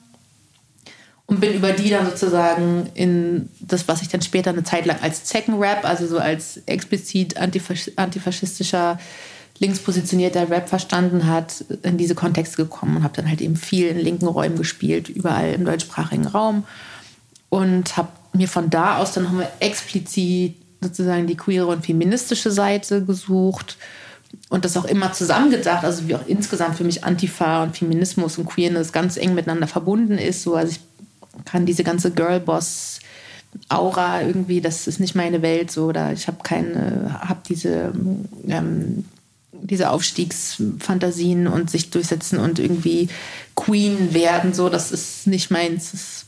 und bin über die dann sozusagen in das, was ich dann später eine Zeit lang als Zecken-Rap, also so als explizit antifasch antifaschistischer linkspositionierter Rap verstanden hat, in diese Kontexte gekommen und habe dann halt eben viel in linken Räumen gespielt, überall im deutschsprachigen Raum und habe mir von da aus dann nochmal explizit sozusagen die queere und feministische Seite gesucht und das auch immer zusammengedacht, also wie auch insgesamt für mich Antifa und Feminismus und Queerness ganz eng miteinander verbunden ist. So, also ich kann diese ganze Girlboss Aura irgendwie, das ist nicht meine Welt so, oder ich habe keine, habe diese ähm, diese Aufstiegsfantasien und sich durchsetzen und irgendwie Queen werden, so, das ist nicht meins.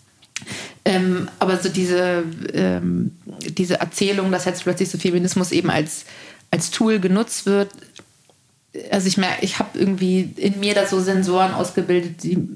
ähm, aber so diese, ähm, diese Erzählung, dass jetzt plötzlich so Feminismus eben als, als Tool genutzt wird, also ich merke, ich habe irgendwie in mir da so Sensoren ausgebildet, die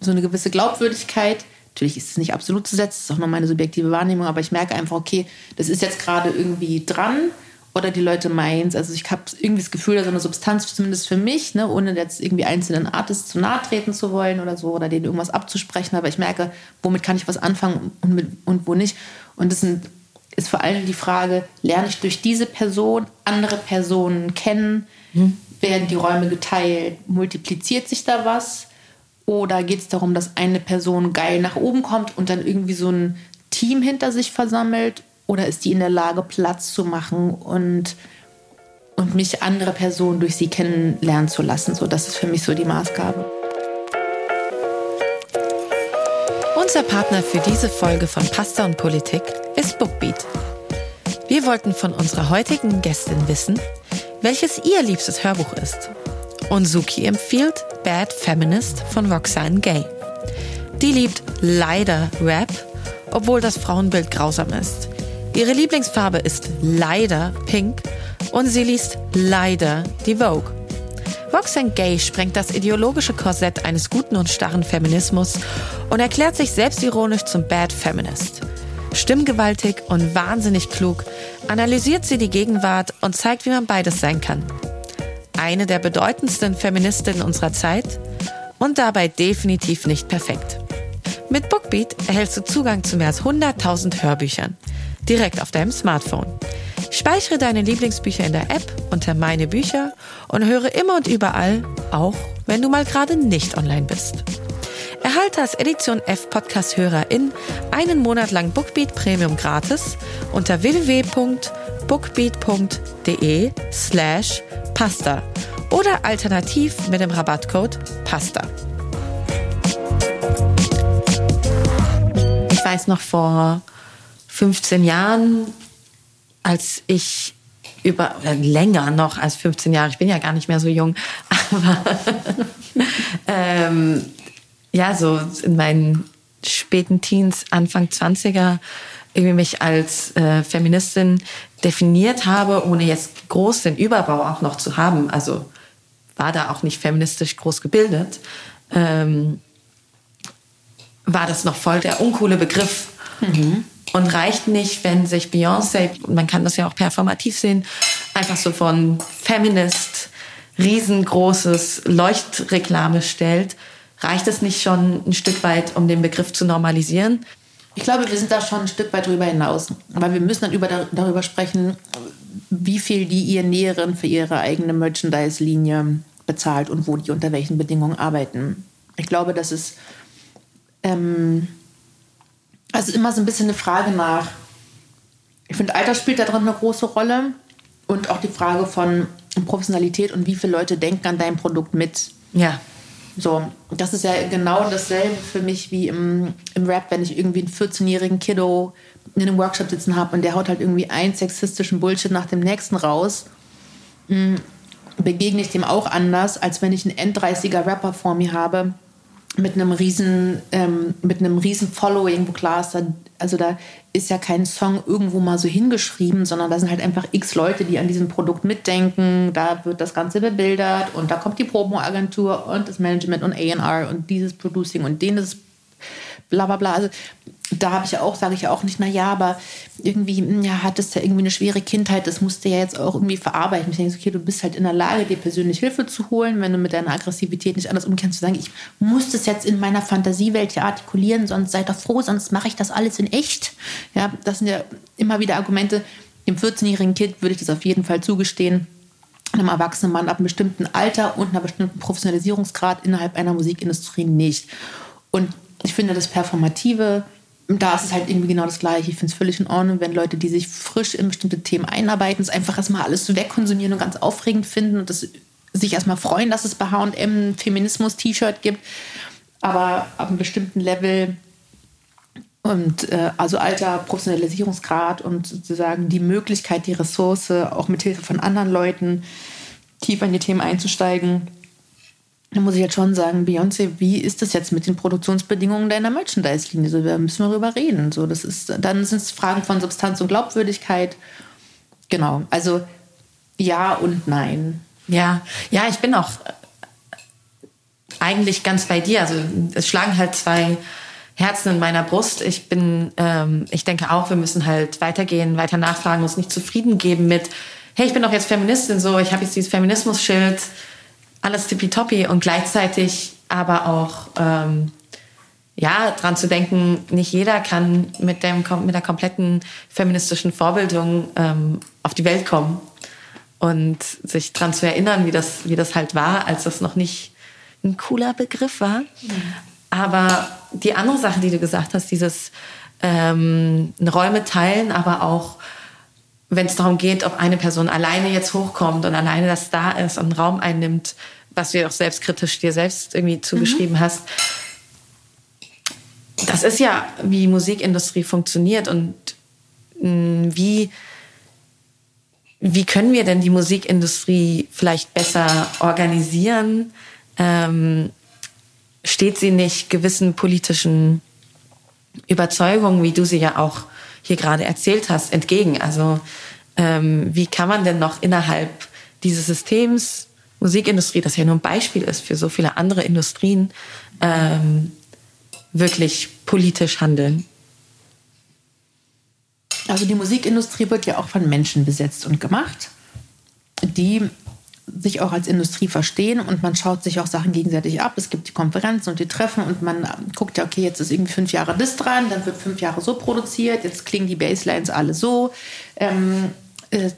so eine gewisse Glaubwürdigkeit. Natürlich ist es nicht absolut zu setzen, das ist auch nur meine subjektive Wahrnehmung, aber ich merke einfach, okay, das ist jetzt gerade irgendwie dran oder die Leute meins. Also ich habe irgendwie das Gefühl, da so eine Substanz, zumindest für mich, ne, ohne jetzt irgendwie einzelnen Artists zu nahe treten zu wollen oder so oder denen irgendwas abzusprechen, aber ich merke, womit kann ich was anfangen und, mit, und wo nicht. Und das sind, ist vor allem die Frage, lerne ich durch diese Person andere Personen kennen? Mhm. Werden die Räume geteilt? Multipliziert sich da was? Oder geht es darum, dass eine Person geil nach oben kommt und dann irgendwie so ein Team hinter sich versammelt? Oder ist die in der Lage, Platz zu machen und, und mich andere Personen durch sie kennenlernen zu lassen? So, das ist für mich so die Maßgabe. Unser Partner für diese Folge von Pasta und Politik ist Bookbeat. Wir wollten von unserer heutigen Gästin wissen, welches ihr liebstes Hörbuch ist. Und Suki empfiehlt Bad Feminist von Roxanne Gay. Die liebt leider Rap, obwohl das Frauenbild grausam ist. Ihre Lieblingsfarbe ist leider pink und sie liest leider die Vogue. Roxanne Gay sprengt das ideologische Korsett eines guten und starren Feminismus und erklärt sich selbstironisch zum Bad Feminist. Stimmgewaltig und wahnsinnig klug analysiert sie die Gegenwart und zeigt, wie man beides sein kann. Eine der bedeutendsten Feministinnen unserer Zeit und dabei definitiv nicht perfekt. Mit Bookbeat erhältst du Zugang zu mehr als 100.000 Hörbüchern direkt auf deinem Smartphone. Speichere deine Lieblingsbücher in der App unter Meine Bücher und höre immer und überall, auch wenn du mal gerade nicht online bist. Erhalte als Edition F Podcast Hörerin einen Monat lang Bookbeat Premium gratis unter www.bookbeat.de slash pasta oder alternativ mit dem Rabattcode PASTA. Ich weiß noch vor 15 Jahren, als ich über oder länger noch als 15 Jahre, ich bin ja gar nicht mehr so jung, aber ähm, ja, so in meinen späten Teens, Anfang 20er, irgendwie mich als äh, Feministin definiert habe, ohne jetzt groß den Überbau auch noch zu haben. Also war da auch nicht feministisch groß gebildet, ähm, war das noch voll der uncoole Begriff. Mhm. Und reicht nicht, wenn sich Beyoncé, man kann das ja auch performativ sehen, einfach so von Feminist riesengroßes Leuchtreklame stellt, Reicht es nicht schon ein Stück weit, um den Begriff zu normalisieren? Ich glaube, wir sind da schon ein Stück weit drüber hinaus. Aber wir müssen dann über, darüber sprechen, wie viel die ihr Näheren für ihre eigene Merchandise-Linie bezahlt und wo die unter welchen Bedingungen arbeiten. Ich glaube, das ist ähm, also immer so ein bisschen eine Frage nach. Ich finde, Alter spielt da drin eine große Rolle und auch die Frage von Professionalität und wie viele Leute denken an dein Produkt mit. Ja. So, das ist ja genau dasselbe für mich wie im, im Rap, wenn ich irgendwie einen 14-jährigen Kiddo in einem Workshop sitzen habe und der haut halt irgendwie einen sexistischen Bullshit nach dem nächsten raus, mm, begegne ich dem auch anders, als wenn ich einen End-30er Rapper vor mir habe, mit einem riesen, ähm, mit einem riesen Following, wo klar ist, also da ist ja kein Song irgendwo mal so hingeschrieben, sondern da sind halt einfach x Leute, die an diesem Produkt mitdenken. Da wird das Ganze bebildert und da kommt die Promo-Agentur und das Management und A&R und dieses Producing und jenes bla bla bla. Also da habe ich ja auch, sage ich ja auch nicht, na ja, aber irgendwie, hm, ja, hattest ja irgendwie eine schwere Kindheit, das musst du ja jetzt auch irgendwie verarbeiten. Ich denke, okay, du bist halt in der Lage, dir persönlich Hilfe zu holen, wenn du mit deiner Aggressivität nicht anders umkennst, zu sagen, ich muss das jetzt in meiner Fantasiewelt hier artikulieren, sonst seid doch froh, sonst mache ich das alles in echt. Ja, das sind ja immer wieder Argumente. Dem 14-jährigen Kind würde ich das auf jeden Fall zugestehen einem erwachsenen Mann ab einem bestimmten Alter und einer bestimmten Professionalisierungsgrad innerhalb einer Musikindustrie nicht. Und ich finde das Performative da ist es halt irgendwie genau das Gleiche. Ich finde es völlig in Ordnung, wenn Leute, die sich frisch in bestimmte Themen einarbeiten, es einfach erstmal alles wegkonsumieren und ganz aufregend finden und das, sich erstmal freuen, dass es bei HM ein Feminismus-T-Shirt gibt. Aber ab einem bestimmten Level und äh, also Alter, Professionalisierungsgrad und sozusagen die Möglichkeit, die Ressource, auch mit Hilfe von anderen Leuten tiefer in die Themen einzusteigen, da muss ich jetzt schon sagen, Beyoncé, wie ist das jetzt mit den Produktionsbedingungen deiner Merchandise-Linie? So, da müssen wir darüber reden. So, das ist, dann sind es Fragen von Substanz und Glaubwürdigkeit. Genau, also ja und nein. Ja, ja, ich bin auch eigentlich ganz bei dir. Also es schlagen halt zwei Herzen in meiner Brust. Ich bin, ähm, ich denke auch, wir müssen halt weitergehen, weiter nachfragen, uns nicht zufrieden geben mit, hey, ich bin doch jetzt Feministin, so, ich habe jetzt dieses Feminismus-Schild alles tippitoppi und gleichzeitig aber auch ähm, ja dran zu denken, nicht jeder kann mit dem mit der kompletten feministischen Vorbildung ähm, auf die Welt kommen und sich dran zu erinnern, wie das wie das halt war, als das noch nicht ein cooler Begriff war. Mhm. Aber die andere Sache, die du gesagt hast, dieses ähm, Räume teilen, aber auch wenn es darum geht, ob eine Person alleine jetzt hochkommt und alleine das da ist und Raum einnimmt, was du ja auch selbstkritisch dir selbst irgendwie zugeschrieben mhm. hast. Das ist ja, wie Musikindustrie funktioniert und mh, mm, wie, wie können wir denn die Musikindustrie vielleicht besser organisieren? Ähm, steht sie nicht gewissen politischen Überzeugungen, wie du sie ja auch hier gerade erzählt hast, entgegen? Also ähm, wie kann man denn noch innerhalb dieses Systems Musikindustrie, das ja nur ein Beispiel ist für so viele andere Industrien, ähm, wirklich politisch handeln? Also die Musikindustrie wird ja auch von Menschen besetzt und gemacht, die sich auch als Industrie verstehen und man schaut sich auch Sachen gegenseitig ab. Es gibt die Konferenzen und die Treffen und man guckt ja, okay, jetzt ist irgendwie fünf Jahre das dran, dann wird fünf Jahre so produziert, jetzt klingen die Baselines alle so. Ähm, äh,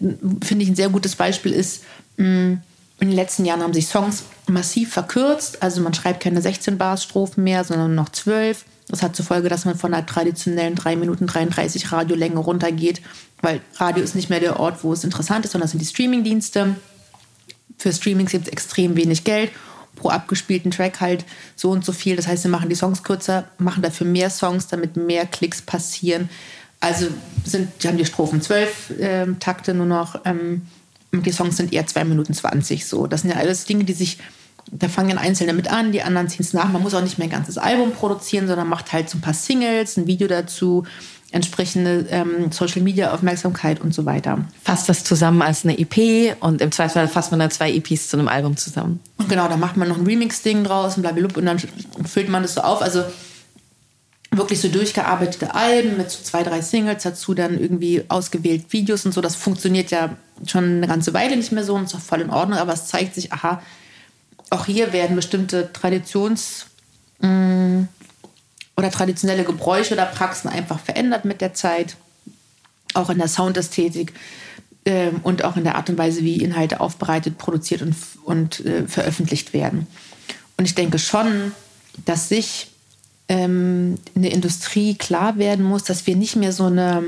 Finde ich ein sehr gutes Beispiel ist, mh, in den letzten Jahren haben sich Songs massiv verkürzt. Also man schreibt keine 16 Bars Strophen mehr, sondern noch 12. Das hat zur Folge, dass man von der traditionellen 3 Minuten 33 Radiolänge runtergeht, weil Radio ist nicht mehr der Ort, wo es interessant ist, sondern das sind die Streamingdienste. Für Streamings gibt es extrem wenig Geld. Pro abgespielten Track halt so und so viel. Das heißt, sie machen die Songs kürzer, machen dafür mehr Songs, damit mehr Klicks passieren. Also sind, die haben die Strophen zwölf äh, Takte nur noch. Ähm, die Songs sind eher 2 Minuten 20 so. Das sind ja alles Dinge, die sich, da fangen Einzelne mit an, die anderen ziehen es nach. Man muss auch nicht mehr ein ganzes Album produzieren, sondern macht halt so ein paar Singles, ein Video dazu, entsprechende ähm, Social Media Aufmerksamkeit und so weiter. Fasst das zusammen als eine EP und im Zweifelsfall fasst man dann zwei EPs zu einem Album zusammen. Und genau, da macht man noch ein Remix-Ding draus und blablabla und dann füllt man das so auf. Also wirklich so durchgearbeitete Alben mit so zwei, drei Singles, dazu dann irgendwie ausgewählt Videos und so. Das funktioniert ja schon eine ganze Weile nicht mehr so und ist auch voll in Ordnung, aber es zeigt sich, aha, auch hier werden bestimmte Traditionsmuster Mm, oder traditionelle Gebräuche oder Praxen einfach verändert mit der Zeit, auch in der Soundästhetik ähm, und auch in der Art und Weise, wie Inhalte aufbereitet, produziert und, und äh, veröffentlicht werden. Und ich denke schon, dass sich ähm, eine Industrie klar werden muss, dass wir nicht mehr so eine,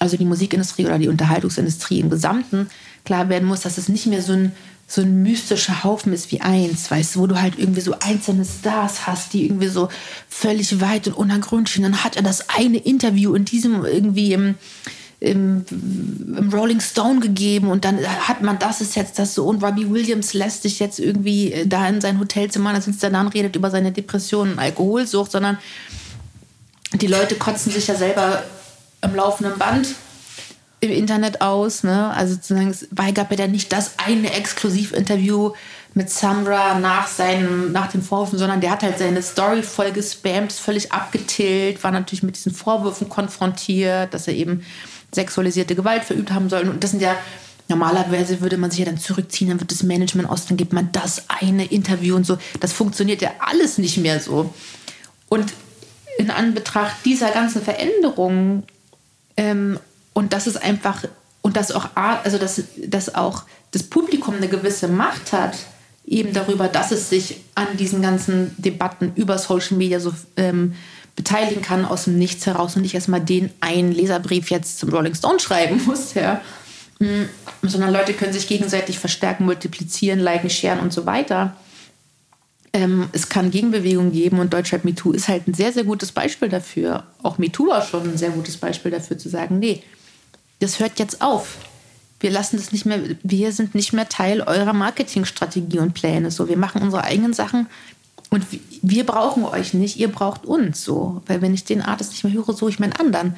also die Musikindustrie oder die Unterhaltungsindustrie im Gesamten klar werden muss, dass es nicht mehr so ein so ein mystischer Haufen ist wie eins, weißt du, wo du halt irgendwie so einzelne Stars hast, die irgendwie so völlig weit und unergründlich sind. Dann hat er das eine Interview in diesem irgendwie im, im, im, Rolling Stone gegeben und dann hat man das ist jetzt das so und Robbie Williams lässt sich jetzt irgendwie äh, da in sein Hotelzimmer, da sitzt er da und redet über seine Depressionen, Alkoholsucht, sondern die Leute kotzen sich ja selber im laufenden Band im Internet aus. Ne? Also sozusagen, es gab ja dann nicht das eine Exklusivinterview mit Samra nach, seinem, nach den Vorwürfen, sondern der hat halt seine Story voll gespammt, völlig abgetillt, war natürlich mit diesen Vorwürfen konfrontiert, dass er eben sexualisierte Gewalt verübt haben soll. Und das sind ja, normalerweise würde man sich ja dann zurückziehen, dann wird das Management aus, dann gibt man das eine Interview und so. Das funktioniert ja alles nicht mehr so. Und in Anbetracht dieser ganzen Veränderungen ähm, und das ist einfach, und dass auch, also dass, dass auch das Publikum eine gewisse Macht hat, eben darüber, dass es sich an diesen ganzen Debatten über Social Media so ähm, beteiligen kann aus dem Nichts heraus und nicht erstmal den einen Leserbrief jetzt zum Rolling Stone schreiben muss, ja. Mhm. Sondern Leute können sich gegenseitig verstärken, multiplizieren, liken, sharen und so weiter. Ähm, es kann Gegenbewegungen geben und Deutschrap MeToo ist halt ein sehr, sehr gutes Beispiel dafür. Auch MeToo war schon ein sehr gutes Beispiel dafür zu sagen, nee, das hört jetzt auf. Wir lassen das nicht mehr, wir sind nicht mehr Teil eurer Marketingstrategie und Pläne. So, wir machen unsere eigenen Sachen und wir brauchen euch nicht, ihr braucht uns so. Weil wenn ich den Artist nicht mehr höre, suche ich meinen anderen.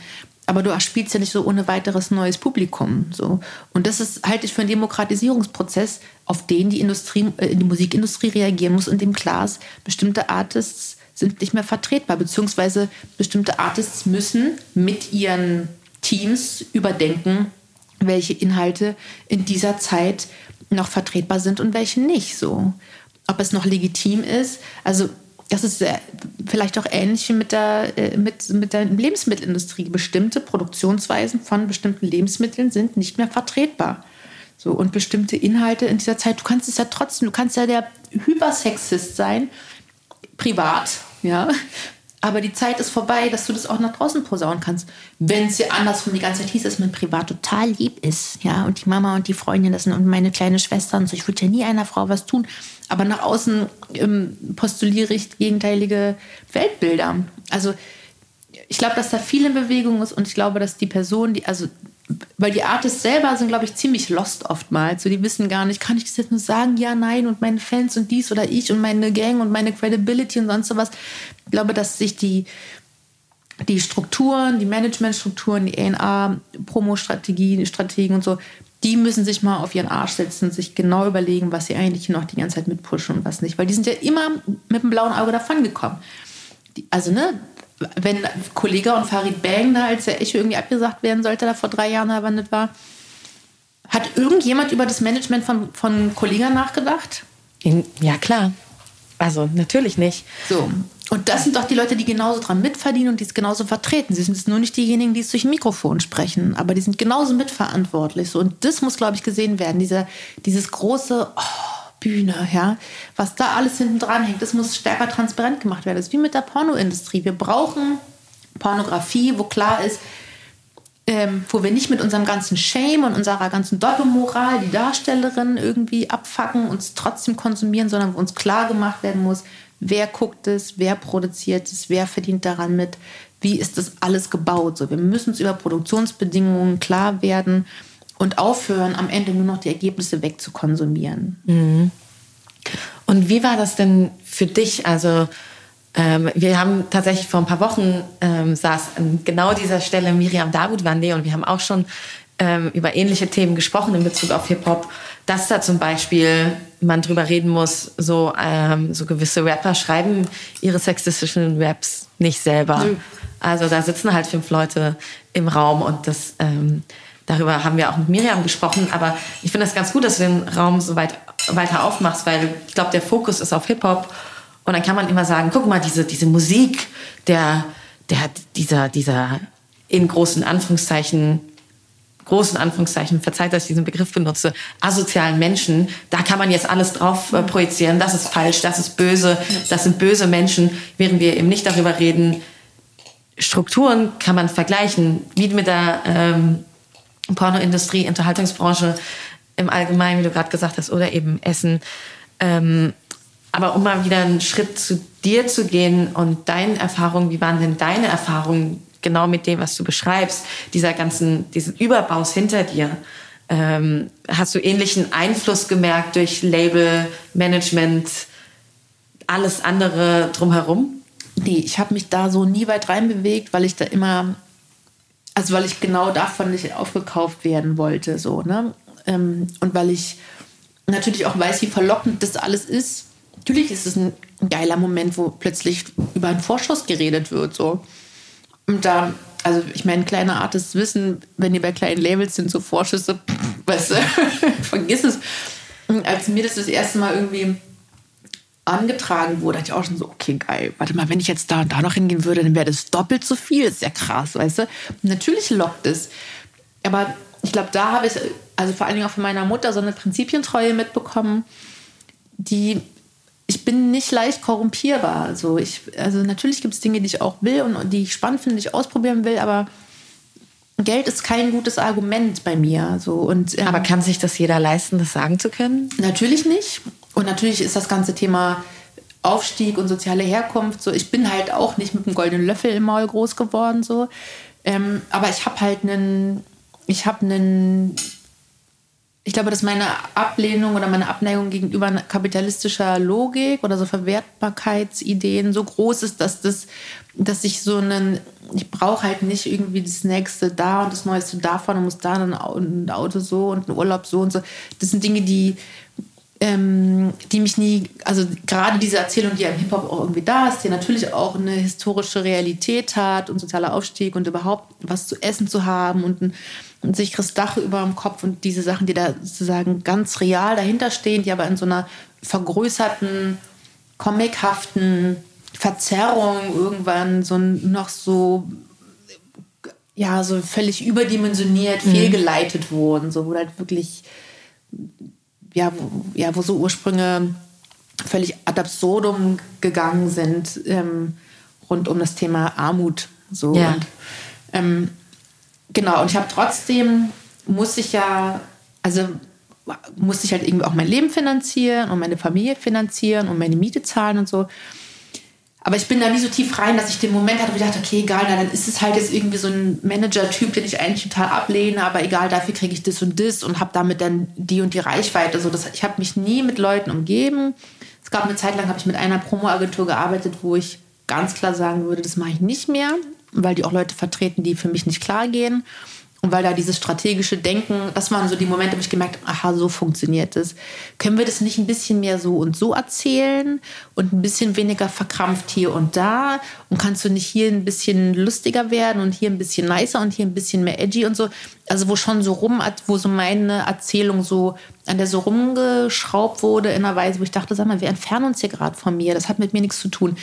Aber du spielst ja nicht so ohne weiteres neues Publikum. So. Und das ist, halte ich für einen Demokratisierungsprozess, auf den die Industrie, äh, die Musikindustrie reagieren muss, in dem klar ist, bestimmte Artists sind nicht mehr vertretbar, beziehungsweise bestimmte Artists müssen mit ihren Teams überdenken, welche Inhalte in dieser Zeit noch vertretbar sind und welche nicht so. Ob es noch legitim ist, also das ist vielleicht auch ähnlich mit der, äh, mit, mit der Lebensmittelindustrie. Bestimmte Produktionsweisen von bestimmten Lebensmitteln sind nicht mehr vertretbar. So, und bestimmte Inhalte in dieser Zeit, du kannst es ja trotzdem, du kannst ja der Hypersexist sein, privat, ja, aber die Zeit ist vorbei, dass du das auch nach draußen posaunen kannst. Wenn es dir andersrum die ganze Zeit hieß, dass man privat total lieb ist, ja, und die Mama und die Freundin das sind und meine kleine Schwester und so. Ich würde ja nie einer Frau was tun, aber nach außen ähm, postuliere ich gegenteilige Weltbilder. Also ich glaube, dass da viel in Bewegung ist und ich glaube, dass die Person, die, also weil die Artists selber sind, glaube ich, ziemlich lost oftmals. So, die wissen gar nicht, kann ich das jetzt nur sagen, ja, nein, und meine Fans und dies oder ich und meine Gang und meine Credibility und sonst sowas. Ich glaube, dass sich die, die Strukturen, die Managementstrukturen, die A&A, Promo-Strategien, Strategen und so, die müssen sich mal auf ihren Arsch setzen und sich genau überlegen, was sie eigentlich noch die ganze Zeit mitpushen und was nicht. Weil die sind ja immer mit dem blauen Auge davon gekommen. also, ne, wenn Kollege und Farid Bang da, als der Echo irgendwie abgesagt werden sollte, da vor drei Jahren erwandet war, hat irgendjemand über das Management von, von Kollega nachgedacht? Ja, klar. Also natürlich nicht. So. Und das sind doch die Leute, die genauso dran mitverdienen und die es genauso vertreten. Sie sind nur nicht diejenigen, die es durch ein Mikrofon sprechen, aber die sind genauso mitverantwortlich. So. Und das muss, glaube ich, gesehen werden. Dieser, dieses große, oh, Bühne, ja, was da alles hinten dran hängt, das muss stärker transparent gemacht werden. Das ist wie mit der Pornoindustrie. Wir brauchen Pornografie, wo klar ist, ähm, wo wir nicht mit unserem ganzen Shame und unserer ganzen Doppelmoral die Darstellerin irgendwie abfacken, uns trotzdem konsumieren, sondern wo uns klar gemacht werden muss, wer guckt es, wer produziert es, wer verdient daran mit, wie ist das alles gebaut. So, wir müssen uns über Produktionsbedingungen klar werden und aufhören, am Ende nur noch die Ergebnisse wegzukonsumieren. Mhm. Und wie war das denn für dich? Also ähm, wir haben tatsächlich vor ein paar Wochen ähm, saß an genau dieser Stelle Miriam Davutwande und wir haben auch schon ähm, über ähnliche Themen gesprochen in Bezug auf Hip-Hop, dass da zum Beispiel man drüber reden muss, so, ähm, so gewisse Rapper schreiben ihre sexistischen Raps nicht selber. Mhm. Also da sitzen halt fünf Leute im Raum und das ähm, Darüber haben wir auch mit Miriam gesprochen, aber ich finde es ganz gut, dass du den Raum so weit weiter aufmachst, weil ich glaube, der Fokus ist auf Hip-Hop. Und dann kann man immer sagen, guck mal, diese, diese Musik, der, der, dieser, dieser in großen Anführungszeichen großen Anführungszeichen, verzeiht, dass ich diesen Begriff benutze, asozialen Menschen, da kann man jetzt alles drauf äh, projizieren, das ist falsch, das ist böse, das sind böse Menschen, während wir eben nicht darüber reden, Strukturen kann man vergleichen, wie mit der ähm, Pornoindustrie, Unterhaltungsbranche im Allgemeinen, wie du gerade gesagt hast, oder eben Essen. Ähm, aber um mal wieder einen Schritt zu dir zu gehen und deinen Erfahrungen, wie waren denn deine Erfahrungen genau mit dem, was du beschreibst, dieser ganzen, diesen Überbaus hinter dir. Ähm, hast du ähnlichen Einfluss gemerkt durch Label, Management, alles andere drumherum? Nee, ich habe mich da so nie weit reinbewegt, weil ich da immer, also weil ich genau davon nicht aufgekauft werden wollte, so, ne? Ähm, und weil ich natürlich auch weiß, wie verlockend das alles ist. Natürlich ist es ein geiler Moment, wo plötzlich über einen Vorschuss geredet wird, so. Und da, also ich meine, kleine Artists wissen, wenn die bei kleinen Labels sind, so Vorschüsse, weißt du, vergiss es. Als mir das das erste Mal irgendwie angetragen wurde, hatte ich auch schon so, okay, geil, warte mal, wenn ich jetzt da und da noch hingehen würde, dann wäre das doppelt so viel. Das ist ja krass, weißt du. Natürlich lockt es. Aber ich glaube, da habe ich, also vor allen Dingen auch von meiner Mutter, so eine Prinzipientreue mitbekommen, die ich bin nicht leicht korrumpierbar. Also, ich, also natürlich gibt es Dinge, die ich auch will und die ich spannend finde, die ich ausprobieren will, aber Geld ist kein gutes Argument bei mir. So. Und, ähm, aber kann sich das jeder leisten, das sagen zu können? Natürlich nicht. Und natürlich ist das ganze Thema Aufstieg und soziale Herkunft so. Ich bin halt auch nicht mit einem goldenen Löffel im Maul groß geworden so. Ähm, aber ich habe halt einen, ich habe einen ich glaube, dass meine Ablehnung oder meine Abneigung gegenüber kapitalistischer Logik oder so Verwertbarkeitsideen so groß ist, dass das, dass ich so einen, ich brauche halt nicht irgendwie das nächste da und das neueste davon und muss da ein Auto so und ein Urlaub so und so. Das sind Dinge, die, ähm, die mich nie, also gerade diese Erzählung, die ja im Hip-Hop auch irgendwie da ist, die natürlich auch eine historische Realität hat und sozialer Aufstieg und überhaupt was zu essen zu haben und ein ein sicheres Dach über dem Kopf und diese Sachen, die da sozusagen ganz real dahinter stehen, die aber in so einer vergrößerten, comichaften Verzerrung irgendwann so noch so ja so völlig überdimensioniert mhm. fehlgeleitet wurden, so wo halt wirklich ja wo, ja wo so Ursprünge völlig ad absurdum gegangen sind ähm, rund um das Thema Armut so ja. und ähm, Genau, und ich habe trotzdem, muss ich ja, also musste ich halt irgendwie auch mein Leben finanzieren und meine Familie finanzieren und meine Miete zahlen und so. Aber ich bin da nie so tief rein, dass ich den Moment hatte, wo ich dachte, okay, egal, dann ist es halt jetzt irgendwie so ein Manager-Typ, den ich eigentlich total ablehne, aber egal, dafür kriege ich das und das und habe damit dann die und die Reichweite. So, das, ich habe mich nie mit Leuten umgeben. Es gab eine Zeit lang, habe ich mit einer Promo-Agentur gearbeitet, wo ich ganz klar sagen würde, das mache ich nicht mehr weil die auch Leute vertreten, die für mich nicht klar gehen. Und weil da dieses strategische Denken, das waren so die Momente, wo ich gemerkt habe, aha, so funktioniert es. Können wir das nicht ein bisschen mehr so und so erzählen und ein bisschen weniger verkrampft hier und da? Und kannst du nicht hier ein bisschen lustiger werden und hier ein bisschen nicer und hier ein bisschen mehr edgy und so? Also wo schon so rum, wo so meine Erzählung so an der so rumgeschraubt wurde in einer Weise, wo ich dachte, sag mal, wir entfernen uns hier gerade von mir. Das hat mit mir nichts zu tun.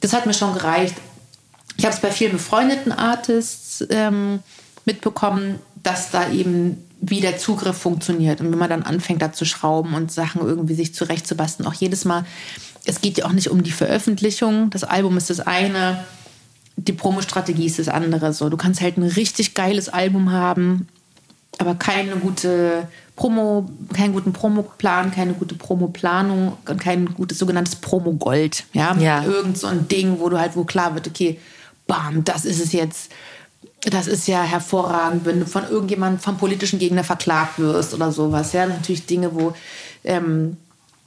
Das hat mir schon gereicht. Ich habe es bei vielen befreundeten Artists ähm, mitbekommen, dass da eben wie der Zugriff funktioniert. Und wenn man dann anfängt, da zu schrauben und Sachen irgendwie sich zurechtzubasteln, auch jedes Mal, es geht ja auch nicht um die Veröffentlichung. Das Album ist das eine, die Promo-Strategie ist das andere. So, du kannst halt ein richtig geiles Album haben, aber keine gute Promo, keinen guten Promoplan, keine gute Promoplanung und kein gutes sogenanntes Promo-Gold. Ja? ja. Irgend so ein Ding, wo du halt, wo klar wird, okay, bam, das ist es jetzt. Das ist ja hervorragend, wenn du von irgendjemandem, vom politischen Gegner verklagt wirst oder sowas. Ja, natürlich Dinge, wo, ähm,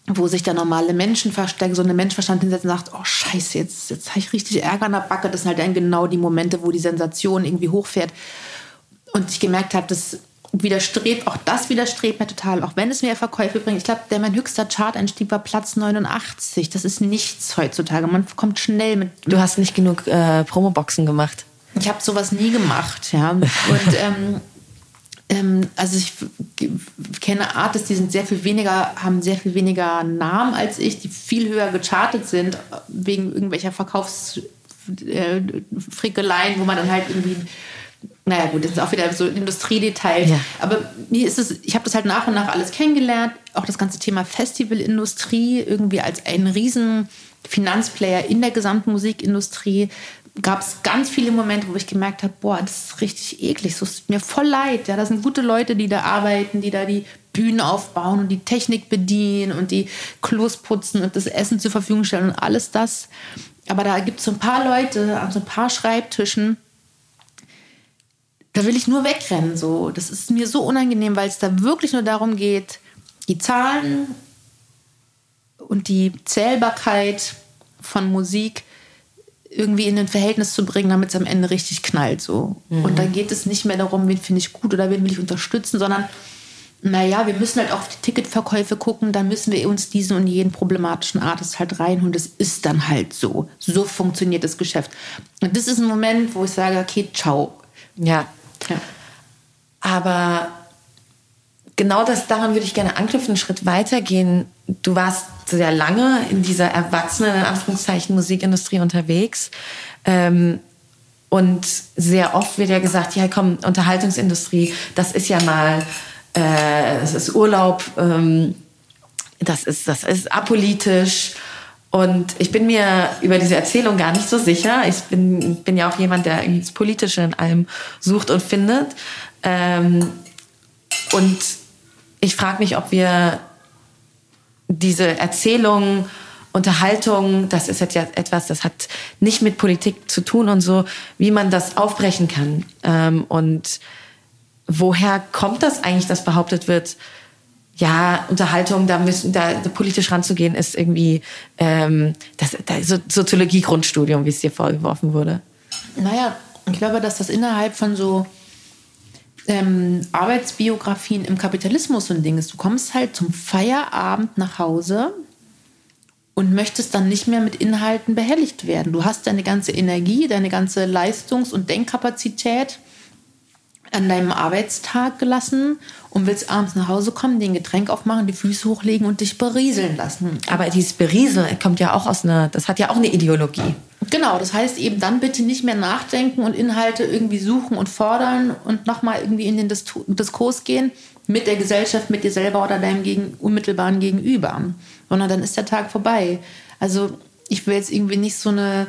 wo sich der normale Menschenverstand, so eine Menschenverstand hinsetzt und sagt, oh Scheiße, jetzt, jetzt habe ich richtig Ärger an der Backe. Das sind halt dann genau die Momente, wo die Sensation irgendwie hochfährt. Und ich gemerkt habe, das widerstrebt, auch das widerstrebt mir total, auch wenn es mir Verkäufe bringt. Ich glaube, mein höchster Chart-Einstieg war Platz 89. Das ist nichts heutzutage. Man kommt schnell mit. Du hast nicht genug äh, Promoboxen gemacht. Ich habe sowas nie gemacht, ja. Und ähm, ähm, also ich kenne Artists, die sind sehr viel weniger, haben sehr viel weniger Namen als ich, die viel höher gechartet sind, wegen irgendwelcher Verkaufsfrickeleien, wo man dann halt irgendwie naja gut, das ist auch wieder so Industriedetails. Ja. Aber mir ist es, ich habe das halt nach und nach alles kennengelernt. Auch das ganze Thema Festivalindustrie irgendwie als ein riesen Finanzplayer in der gesamten Musikindustrie gab es ganz viele Momente, wo ich gemerkt habe, boah, das ist richtig eklig, so ist mir voll leid. Ja, das sind gute Leute, die da arbeiten, die da die Bühnen aufbauen und die Technik bedienen und die Klos putzen und das Essen zur Verfügung stellen und alles das. Aber da gibt es so ein paar Leute an so ein paar Schreibtischen, da will ich nur wegrennen. So. Das ist mir so unangenehm, weil es da wirklich nur darum geht, die Zahlen und die Zählbarkeit von Musik irgendwie in ein Verhältnis zu bringen, damit es am Ende richtig knallt. So. Mhm. Und dann geht es nicht mehr darum, wen finde ich gut oder wen will ich unterstützen, sondern naja, wir müssen halt auf die Ticketverkäufe gucken, da müssen wir uns diesen und jeden problematischen Artist halt reinholen. Das ist dann halt so. So funktioniert das Geschäft. Und das ist ein Moment, wo ich sage, okay, ciao. Ja. ja. Aber genau das, daran würde ich gerne anknüpfen, einen Schritt weitergehen. Du warst sehr lange in dieser erwachsenen, in Anführungszeichen, Musikindustrie unterwegs. Ähm, und sehr oft wird ja gesagt, ja komm, Unterhaltungsindustrie, das ist ja mal, äh, das ist Urlaub, ähm, das, ist, das ist apolitisch. Und ich bin mir über diese Erzählung gar nicht so sicher. Ich bin, bin ja auch jemand, der das Politische in allem sucht und findet. Ähm, und ich frage mich, ob wir diese Erzählung, Unterhaltung, das ist jetzt etwas, das hat nicht mit Politik zu tun und so, wie man das aufbrechen kann. Ähm, und woher kommt das eigentlich, dass behauptet wird, ja, Unterhaltung, da müssen, da, politisch ranzugehen, ist irgendwie ähm, das, das so Soziologie-Grundstudium, wie es dir vorgeworfen wurde. Naja, ich glaube, dass das innerhalb von so ähm, Arbeitsbiografien im Kapitalismus so ein Ding ist. Du kommst halt zum Feierabend nach Hause und möchtest dann nicht mehr mit Inhalten behelligt werden. Du hast deine ganze Energie, deine ganze Leistungs- und Denkkapazität an deinem Arbeitstag gelassen und willst abends nach Hause kommen, den Getränk aufmachen, die Füße hochlegen und dich berieseln lassen. Aber dieses Berieseln kommt ja auch aus einer, das hat ja auch eine Ideologie. Genau, das heißt eben dann bitte nicht mehr nachdenken und Inhalte irgendwie suchen und fordern und nochmal irgendwie in den Diskurs gehen mit der Gesellschaft, mit dir selber oder deinem gegen, unmittelbaren Gegenüber, sondern dann ist der Tag vorbei. Also ich will jetzt irgendwie nicht so eine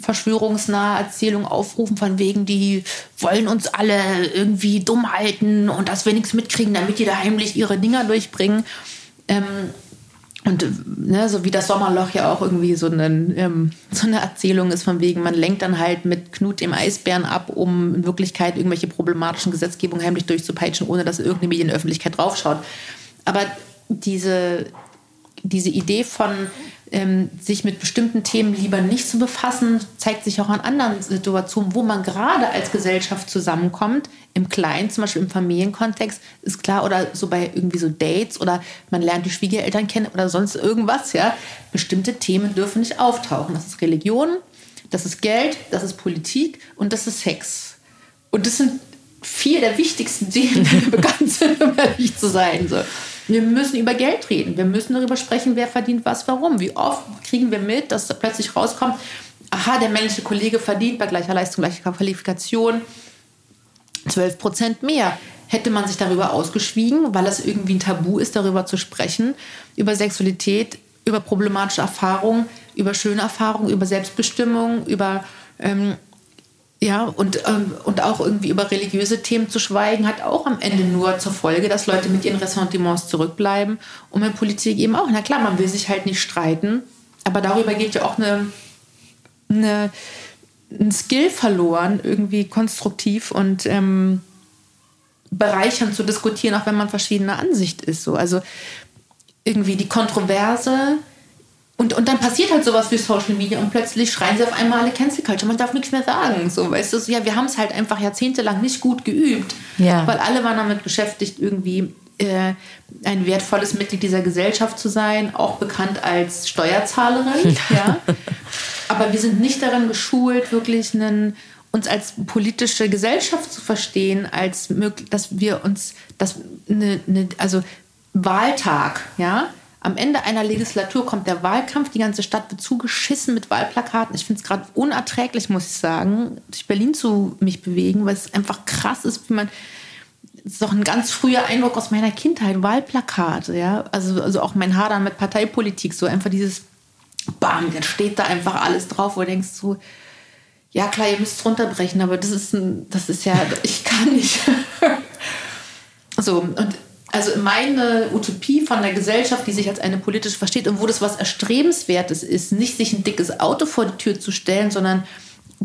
verschwörungsnahe Erzählung aufrufen, von wegen, die wollen uns alle irgendwie dumm halten und dass wir nichts mitkriegen, damit die da heimlich ihre Dinger durchbringen. Ähm, und ne, so wie das Sommerloch ja auch irgendwie so, einen, ähm, so eine Erzählung ist, von wegen, man lenkt dann halt mit Knut dem Eisbären ab, um in Wirklichkeit irgendwelche problematischen Gesetzgebungen heimlich durchzupeitschen, ohne dass irgendeine Medienöffentlichkeit draufschaut. Aber diese, diese Idee von, ähm, sich mit bestimmten Themen lieber nicht zu befassen, zeigt sich auch an anderen Situationen, wo man gerade als Gesellschaft zusammenkommt, im Kleinen, zum Beispiel im Familienkontext, ist klar, oder so bei irgendwie so Dates oder man lernt die Schwiegereltern kennen oder sonst irgendwas, ja. Bestimmte Themen dürfen nicht auftauchen. Das ist Religion, das ist Geld, das ist Politik und das ist Sex. Und das sind vier der wichtigsten Themen, die bekannt sind, um ehrlich zu sein. So. Wir müssen über Geld reden. Wir müssen darüber sprechen, wer verdient was, warum. Wie oft kriegen wir mit, dass da plötzlich rauskommt, aha, der männliche Kollege verdient bei gleicher Leistung, gleicher Qualifikation 12 Prozent mehr. Hätte man sich darüber ausgeschwiegen, weil es irgendwie ein Tabu ist, darüber zu sprechen, über Sexualität, über problematische Erfahrungen, über schöne Erfahrungen, über Selbstbestimmung, über ähm, ja, und, ähm, und auch irgendwie über religiöse Themen zu schweigen, hat auch am Ende nur zur Folge, dass Leute mit ihren Ressentiments zurückbleiben. Und in Politik eben auch. Na klar, man will sich halt nicht streiten, aber darüber geht ja auch eine, eine, ein Skill verloren, irgendwie konstruktiv und ähm, bereichernd zu diskutieren, auch wenn man verschiedener Ansicht ist. So. Also irgendwie die Kontroverse und, und dann passiert halt sowas wie Social Media und plötzlich schreien sie auf einmal alle Cancel Culture. Man darf nichts mehr sagen. So, weißt du, so, ja, wir haben es halt einfach jahrzehntelang nicht gut geübt, ja. weil alle waren damit beschäftigt, irgendwie äh, ein wertvolles Mitglied dieser Gesellschaft zu sein, auch bekannt als Steuerzahlerin. ja. Aber wir sind nicht darin geschult, wirklich einen uns als politische Gesellschaft zu verstehen, als möglich, dass wir uns, dass eine, eine, also Wahltag, ja, am Ende einer Legislatur kommt der Wahlkampf, die ganze Stadt wird zugeschissen mit Wahlplakaten. Ich finde es gerade unerträglich, muss ich sagen, durch Berlin zu mich bewegen, weil es einfach krass ist, wie man. Das ist doch ein ganz früher Eindruck aus meiner Kindheit, Wahlplakate, ja. Also, also auch mein Hadern mit Parteipolitik, so einfach dieses Bam, jetzt steht da einfach alles drauf, wo du denkst so, ja klar, ihr müsst runterbrechen, aber das ist ein, das ist ja, ich kann nicht. so, und also meine Utopie von der Gesellschaft, die sich als eine politische versteht und wo das was Erstrebenswertes ist, nicht sich ein dickes Auto vor die Tür zu stellen, sondern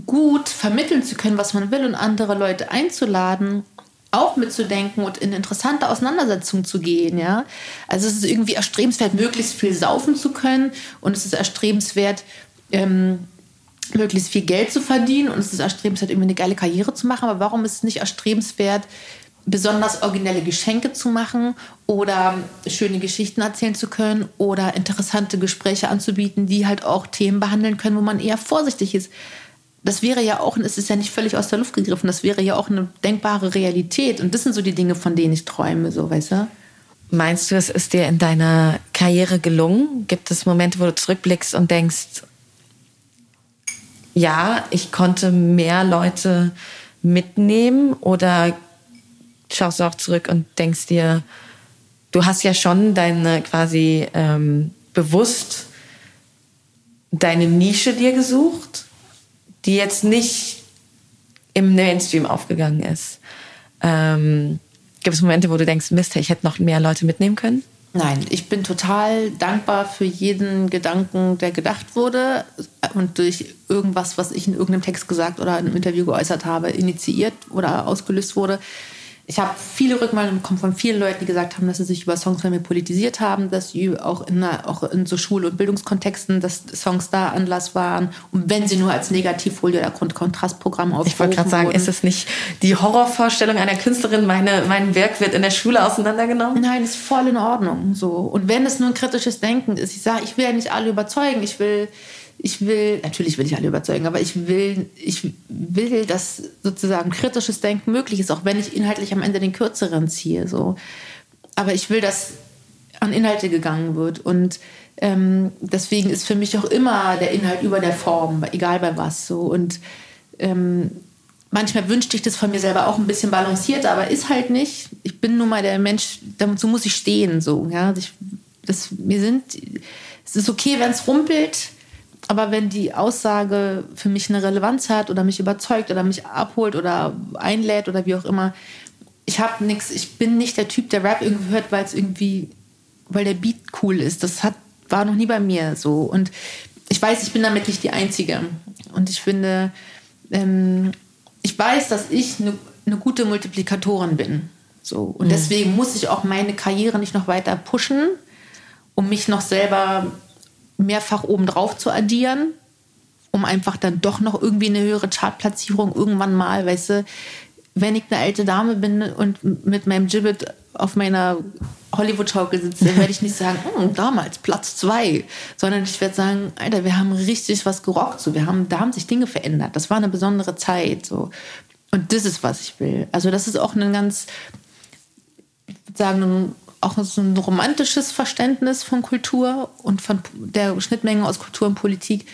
gut vermitteln zu können, was man will und andere Leute einzuladen, auch mitzudenken und in interessante Auseinandersetzungen zu gehen, ja. Also es ist irgendwie erstrebenswert, möglichst viel saufen zu können und es ist erstrebenswert, ähm, möglichst viel Geld zu verdienen und es ist erstrebenswert, irgendwie eine geile Karriere zu machen. Aber warum ist es nicht erstrebenswert, besonders originelle Geschenke zu machen oder schöne Geschichten erzählen zu können oder interessante Gespräche anzubieten, die halt auch Themen behandeln können, wo man eher vorsichtig ist. Das wäre ja auch, es ist ja nicht völlig aus der Luft gegriffen, das wäre ja auch eine denkbare Realität. Und das sind so die Dinge, von denen ich träume, so, weißt du? Meinst du, es ist dir in deiner Karriere gelungen? Gibt es Momente, wo du zurückblickst und denkst, ja, ich konnte mehr Leute mitnehmen oder schaust du auch zurück und denkst dir, du hast ja schon deine quasi ähm, bewusst deine Nische dir gesucht, die jetzt nicht im Mainstream aufgegangen ist. Ähm, gibt es Momente, wo du denkst, Mist, ich hätte noch mehr Leute mitnehmen können? Nein, ich bin total dankbar für jeden Gedanken, der gedacht wurde und durch irgendwas, was ich in irgendeinem Text gesagt oder in einem Interview geäußert habe, initiiert oder ausgelöst wurde ich habe viele Rückmeldungen bekommen von vielen Leuten, die gesagt haben, dass sie sich über Songs von mir politisiert haben, dass sie auch in, auch in so Schul- und Bildungskontexten, dass Songs da Anlass waren. Und wenn sie nur als Negativfolie oder Kontrastprogramm aufgerufen Ich wollte gerade sagen, wurden. ist es nicht die Horrorvorstellung einer Künstlerin, meine, mein Werk wird in der Schule auseinandergenommen? Nein, ist voll in Ordnung. So. Und wenn es nur ein kritisches Denken ist, ich sage, ich will ja nicht alle überzeugen, ich will ich will, natürlich will ich alle überzeugen, aber ich will, ich will, dass sozusagen kritisches Denken möglich ist, auch wenn ich inhaltlich am Ende den kürzeren ziehe. So. Aber ich will, dass an Inhalte gegangen wird. Und ähm, deswegen ist für mich auch immer der Inhalt über der Form, egal bei was. So. Und ähm, manchmal wünschte ich das von mir selber auch ein bisschen balanciert, aber ist halt nicht. Ich bin nun mal der Mensch, dazu muss ich stehen. So, ja? Ich, das, wir sind, es ist okay, wenn es rumpelt aber wenn die Aussage für mich eine Relevanz hat oder mich überzeugt oder mich abholt oder einlädt oder wie auch immer, ich habe nichts, ich bin nicht der Typ, der Rap irgendwie hört, weil es irgendwie, weil der Beat cool ist. Das hat, war noch nie bei mir so. Und ich weiß, ich bin damit nicht die Einzige. Und ich finde, ähm, ich weiß, dass ich eine, eine gute Multiplikatorin bin. So. Und mhm. deswegen muss ich auch meine Karriere nicht noch weiter pushen, um mich noch selber mehrfach obendrauf zu addieren, um einfach dann doch noch irgendwie eine höhere Chartplatzierung irgendwann mal, weißt du, wenn ich eine alte Dame bin und mit meinem Gibbet auf meiner Hollywood-Schaukel sitze, dann werde ich nicht sagen, hm, damals Platz zwei, sondern ich werde sagen, Alter, wir haben richtig was gerockt, so, wir haben, da haben sich Dinge verändert, das war eine besondere Zeit, so. Und das ist, was ich will. Also das ist auch ein ganz, ich würde sagen, auch so ein romantisches Verständnis von Kultur und von der Schnittmenge aus Kultur und Politik.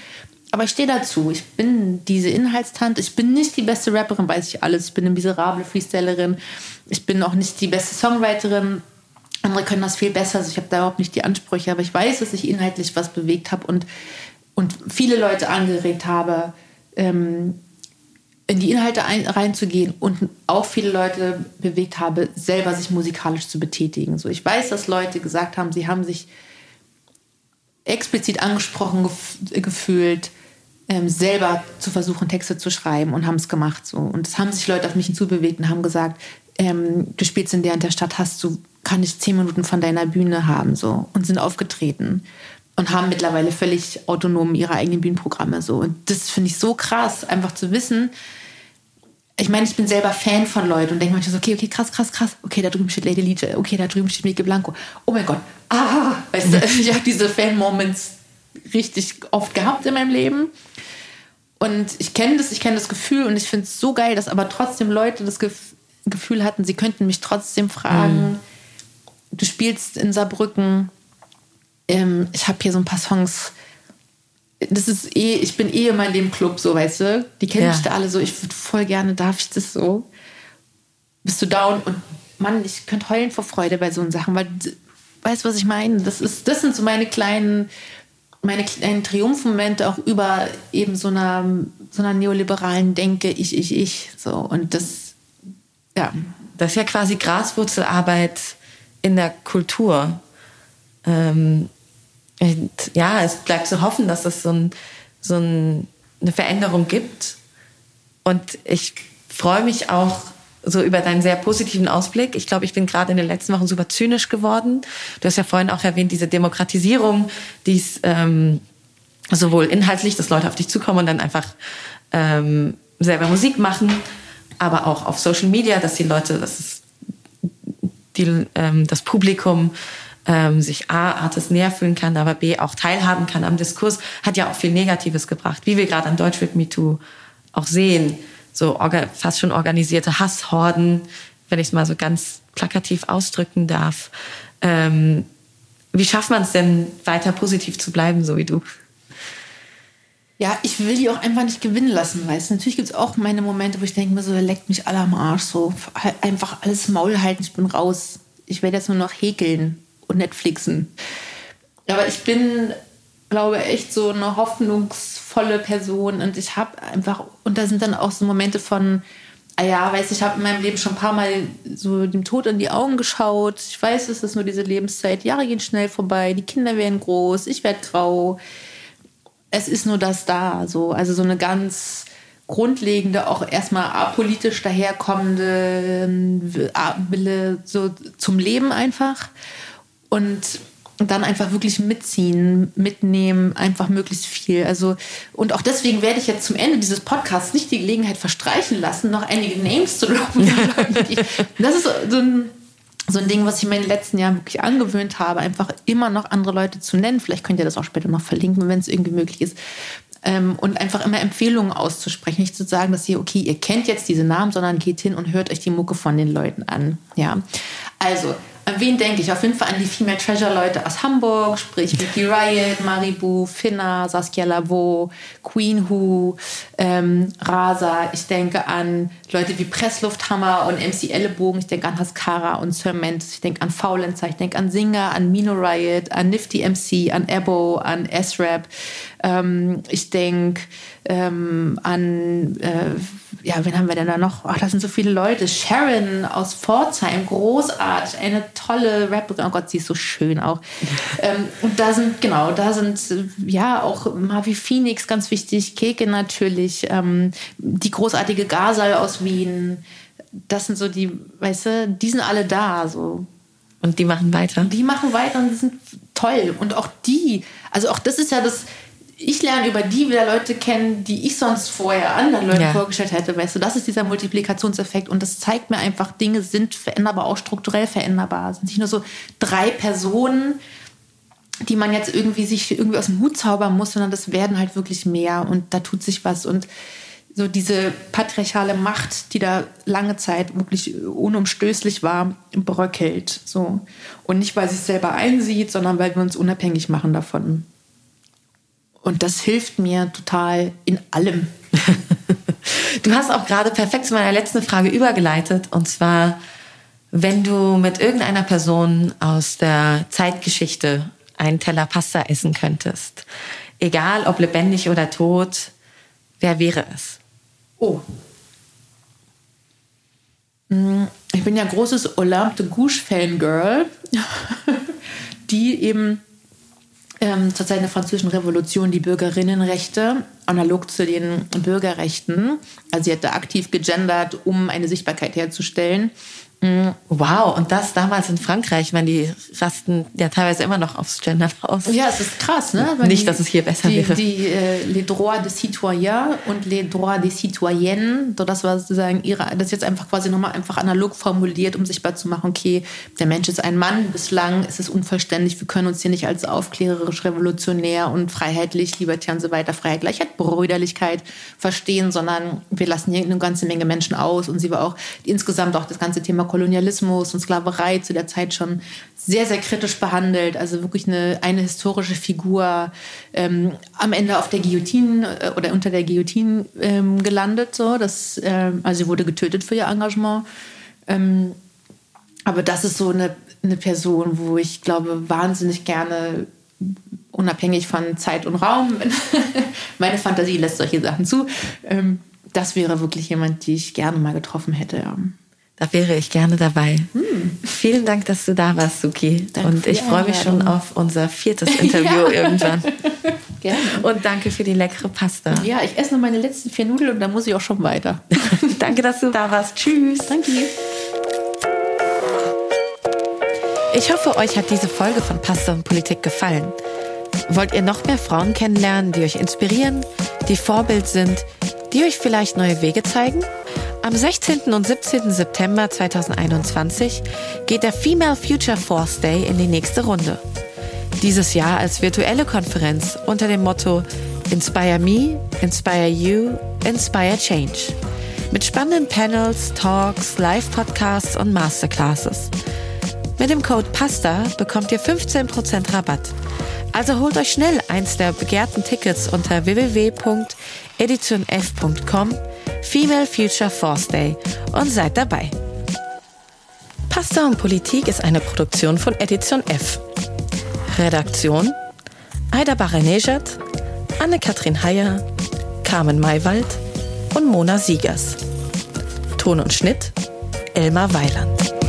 Aber ich stehe dazu. Ich bin diese Inhaltstante. Ich bin nicht die beste Rapperin, weiß ich alles. Ich bin eine miserable Freestylerin. Ich bin auch nicht die beste Songwriterin. Andere können das viel besser. Also ich habe da überhaupt nicht die Ansprüche. Aber ich weiß, dass ich inhaltlich was bewegt habe und, und viele Leute angeregt habe, ähm, in die Inhalte ein, reinzugehen und auch viele Leute bewegt habe, selber sich musikalisch zu betätigen. So, ich weiß, dass Leute gesagt haben, sie haben sich explizit angesprochen gef gefühlt, ähm, selber zu versuchen, Texte zu schreiben und haben es gemacht. So. Und es haben sich Leute auf mich hinzubewegt und haben gesagt, ähm, du spielst in der und der Stadt, hast du, kann ich zehn Minuten von deiner Bühne haben so und sind aufgetreten und haben mittlerweile völlig autonom ihre eigenen Bühnenprogramme so. Und das finde ich so krass, einfach zu wissen. Ich meine, ich bin selber Fan von Leuten und denke manchmal so, okay, okay, krass, krass, krass. Okay, da drüben steht Lady Liege. Okay, da drüben steht Mike Blanco. Oh mein Gott. Ah, weißt du, ich habe diese Fan-Moments richtig oft gehabt in meinem Leben. Und ich kenne das, ich kenne das Gefühl und ich finde es so geil, dass aber trotzdem Leute das Gef Gefühl hatten, sie könnten mich trotzdem fragen. Mhm. Du spielst in Saarbrücken. Ähm, ich habe hier so ein paar Songs. Das ist eh, ich bin eh immer in dem Club, so weißt du. Die kennen ja. mich da alle so. Ich würde voll gerne, darf ich das so? Bist du down? Und Mann, ich könnte heulen vor Freude bei so Sachen, weil weißt du, was ich meine? Das, ist, das sind so meine kleinen, meine kleinen Triumphmomente auch über eben so einer, so einer neoliberalen Denke, ich, ich, ich. So. Und das, ja. Das ist ja quasi Graswurzelarbeit in der Kultur. Ähm, ja, es bleibt zu hoffen, dass es so, ein, so ein, eine Veränderung gibt. Und ich freue mich auch so über deinen sehr positiven Ausblick. Ich glaube, ich bin gerade in den letzten Wochen super zynisch geworden. Du hast ja vorhin auch erwähnt, diese Demokratisierung, die es ähm, sowohl inhaltlich, dass Leute auf dich zukommen und dann einfach ähm, selber Musik machen, aber auch auf Social Media, dass die Leute, dass es die, ähm, das Publikum ähm, sich A, Artis näher fühlen kann, aber B, auch teilhaben kann am Diskurs, hat ja auch viel Negatives gebracht, wie wir gerade an Deutschland MeToo auch sehen so fast schon organisierte Hasshorden, wenn ich es mal so ganz plakativ ausdrücken darf. Ähm, wie schafft man es denn, weiter positiv zu bleiben, so wie du? Ja, ich will die auch einfach nicht gewinnen lassen, weißt du. Natürlich gibt es auch meine Momente, wo ich denke mir so, leckt mich alle am Arsch, so einfach alles Maul halten, ich bin raus. Ich werde jetzt nur noch häkeln und Netflixen. Aber ich bin glaube echt so eine hoffnungsvolle Person und ich habe einfach und da sind dann auch so Momente von ah ja, weiß ich habe in meinem Leben schon ein paar Mal so dem Tod in die Augen geschaut. Ich weiß, es ist nur diese Lebenszeit. Jahre gehen schnell vorbei, die Kinder werden groß, ich werde grau. Es ist nur das da, so also so eine ganz grundlegende, auch erstmal apolitisch daherkommende ähm, Wille so zum Leben einfach und dann einfach wirklich mitziehen, mitnehmen, einfach möglichst viel. Also, und auch deswegen werde ich jetzt zum Ende dieses Podcasts nicht die Gelegenheit verstreichen lassen, noch einige Names zu droppen. das ist so ein, so ein Ding, was ich mir in den letzten Jahren wirklich angewöhnt habe, einfach immer noch andere Leute zu nennen. Vielleicht könnt ihr das auch später noch verlinken, wenn es irgendwie möglich ist. Ähm, und einfach immer Empfehlungen auszusprechen. Nicht zu sagen, dass ihr, okay, ihr kennt jetzt diese Namen, sondern geht hin und hört euch die Mucke von den Leuten an. Ja. Also, an wen denke ich? Auf jeden Fall an die Female Treasure Leute aus Hamburg, sprich Vicky Riot, Maribu, Finna, Saskia Lavo, Queen Who, ähm, Rasa. Ich denke an Leute wie Presslufthammer und MC Ellenbogen. Ich denke an Haskara und Sir Mendes. Ich denke an Faulenzer. Ich denke an Singer, an Mino Riot, an Nifty MC, an Ebo, an S-Rap. Ähm, ich denke ähm, an, äh, ja, wen haben wir denn da noch? Ach, das sind so viele Leute. Sharon aus Pforzheim, großartig, eine tolle Rapperin. Oh Gott, sie ist so schön auch. ähm, und da sind, genau, da sind, ja, auch Mavi Phoenix, ganz wichtig, Keke natürlich, ähm, die großartige Gasal aus Wien. Das sind so die, weißt du, die sind alle da, so. Und die machen weiter. Die machen weiter und die sind toll. Und auch die, also auch das ist ja das, ich lerne über die wieder Leute kennen, die ich sonst vorher anderen Leuten ja. vorgestellt hätte. Weißt du, das ist dieser Multiplikationseffekt und das zeigt mir einfach, Dinge sind veränderbar, auch strukturell veränderbar. Es sind nicht nur so drei Personen, die man jetzt irgendwie sich irgendwie aus dem Hut zaubern muss, sondern das werden halt wirklich mehr und da tut sich was und so diese patriarchale Macht, die da lange Zeit wirklich unumstößlich war, bröckelt. So. Und nicht, weil sie es selber einsieht, sondern weil wir uns unabhängig machen davon. Und das hilft mir total in allem. du hast auch gerade perfekt zu meiner letzten Frage übergeleitet. Und zwar, wenn du mit irgendeiner Person aus der Zeitgeschichte einen Teller Pasta essen könntest, egal ob lebendig oder tot, wer wäre es? Oh. Hm, ich bin ja großes Olympe de Gouges-Fangirl, die eben ähm, zur Zeit der Französischen Revolution die Bürgerinnenrechte analog zu den Bürgerrechten. Also sie hat da aktiv gegendert, um eine Sichtbarkeit herzustellen. Wow, und das damals in Frankreich, wenn die rasten ja teilweise immer noch aufs Gendern aus. Ja, es ist krass, ne? Weil Nicht, die, dass es hier besser die, wäre. Die, äh, les droits des citoyens und les droits des citoyennes, so das war sozusagen ihre, das ist jetzt einfach quasi nochmal einfach analog formuliert, um sichtbar zu machen, okay, der Mensch ist ein Mann, bislang ist es unvollständig, wir können uns hier nicht als aufklärerisch, revolutionär und freiheitlich, libertär und so weiter, Freiheit, Gleichheit, Brüderlichkeit verstehen, sondern wir lassen hier eine ganze Menge Menschen aus und sie war auch insgesamt auch das ganze Thema Kolonialismus und Sklaverei zu der Zeit schon sehr, sehr kritisch behandelt. Also wirklich eine, eine historische Figur ähm, am Ende auf der Guillotine äh, oder unter der Guillotine ähm, gelandet. So. Das, ähm, also sie wurde getötet für ihr Engagement. Ähm, aber das ist so eine, eine Person, wo ich glaube, wahnsinnig gerne unabhängig von Zeit und Raum. Meine Fantasie lässt solche Sachen zu. Ähm, das wäre wirklich jemand, die ich gerne mal getroffen hätte. Da wäre ich gerne dabei. Hm. Vielen Dank, dass du da warst, Suki. Danke und ich freue mich schon auf unser viertes Interview ja. irgendwann. Gerne. Und danke für die leckere Pasta. Ja, ich esse noch meine letzten vier Nudeln und dann muss ich auch schon weiter. danke, dass du da warst. Tschüss. Danke. Ich hoffe, euch hat diese Folge von Pasta und Politik gefallen. Wollt ihr noch mehr Frauen kennenlernen, die euch inspirieren, die Vorbild sind, die euch vielleicht neue Wege zeigen? Am 16. und 17. September 2021 geht der Female Future Force Day in die nächste Runde. Dieses Jahr als virtuelle Konferenz unter dem Motto Inspire Me, Inspire You, Inspire Change. Mit spannenden Panels, Talks, Live-Podcasts und Masterclasses. Mit dem Code PASTA bekommt ihr 15% Rabatt. Also holt euch schnell eins der begehrten Tickets unter www.editionf.com Female Future Force Day und seid dabei. Pasta und Politik ist eine Produktion von Edition F. Redaktion Aida Baranejad, Anne-Kathrin Heyer, Carmen Maywald und Mona Siegers. Ton und Schnitt Elmar Weiland.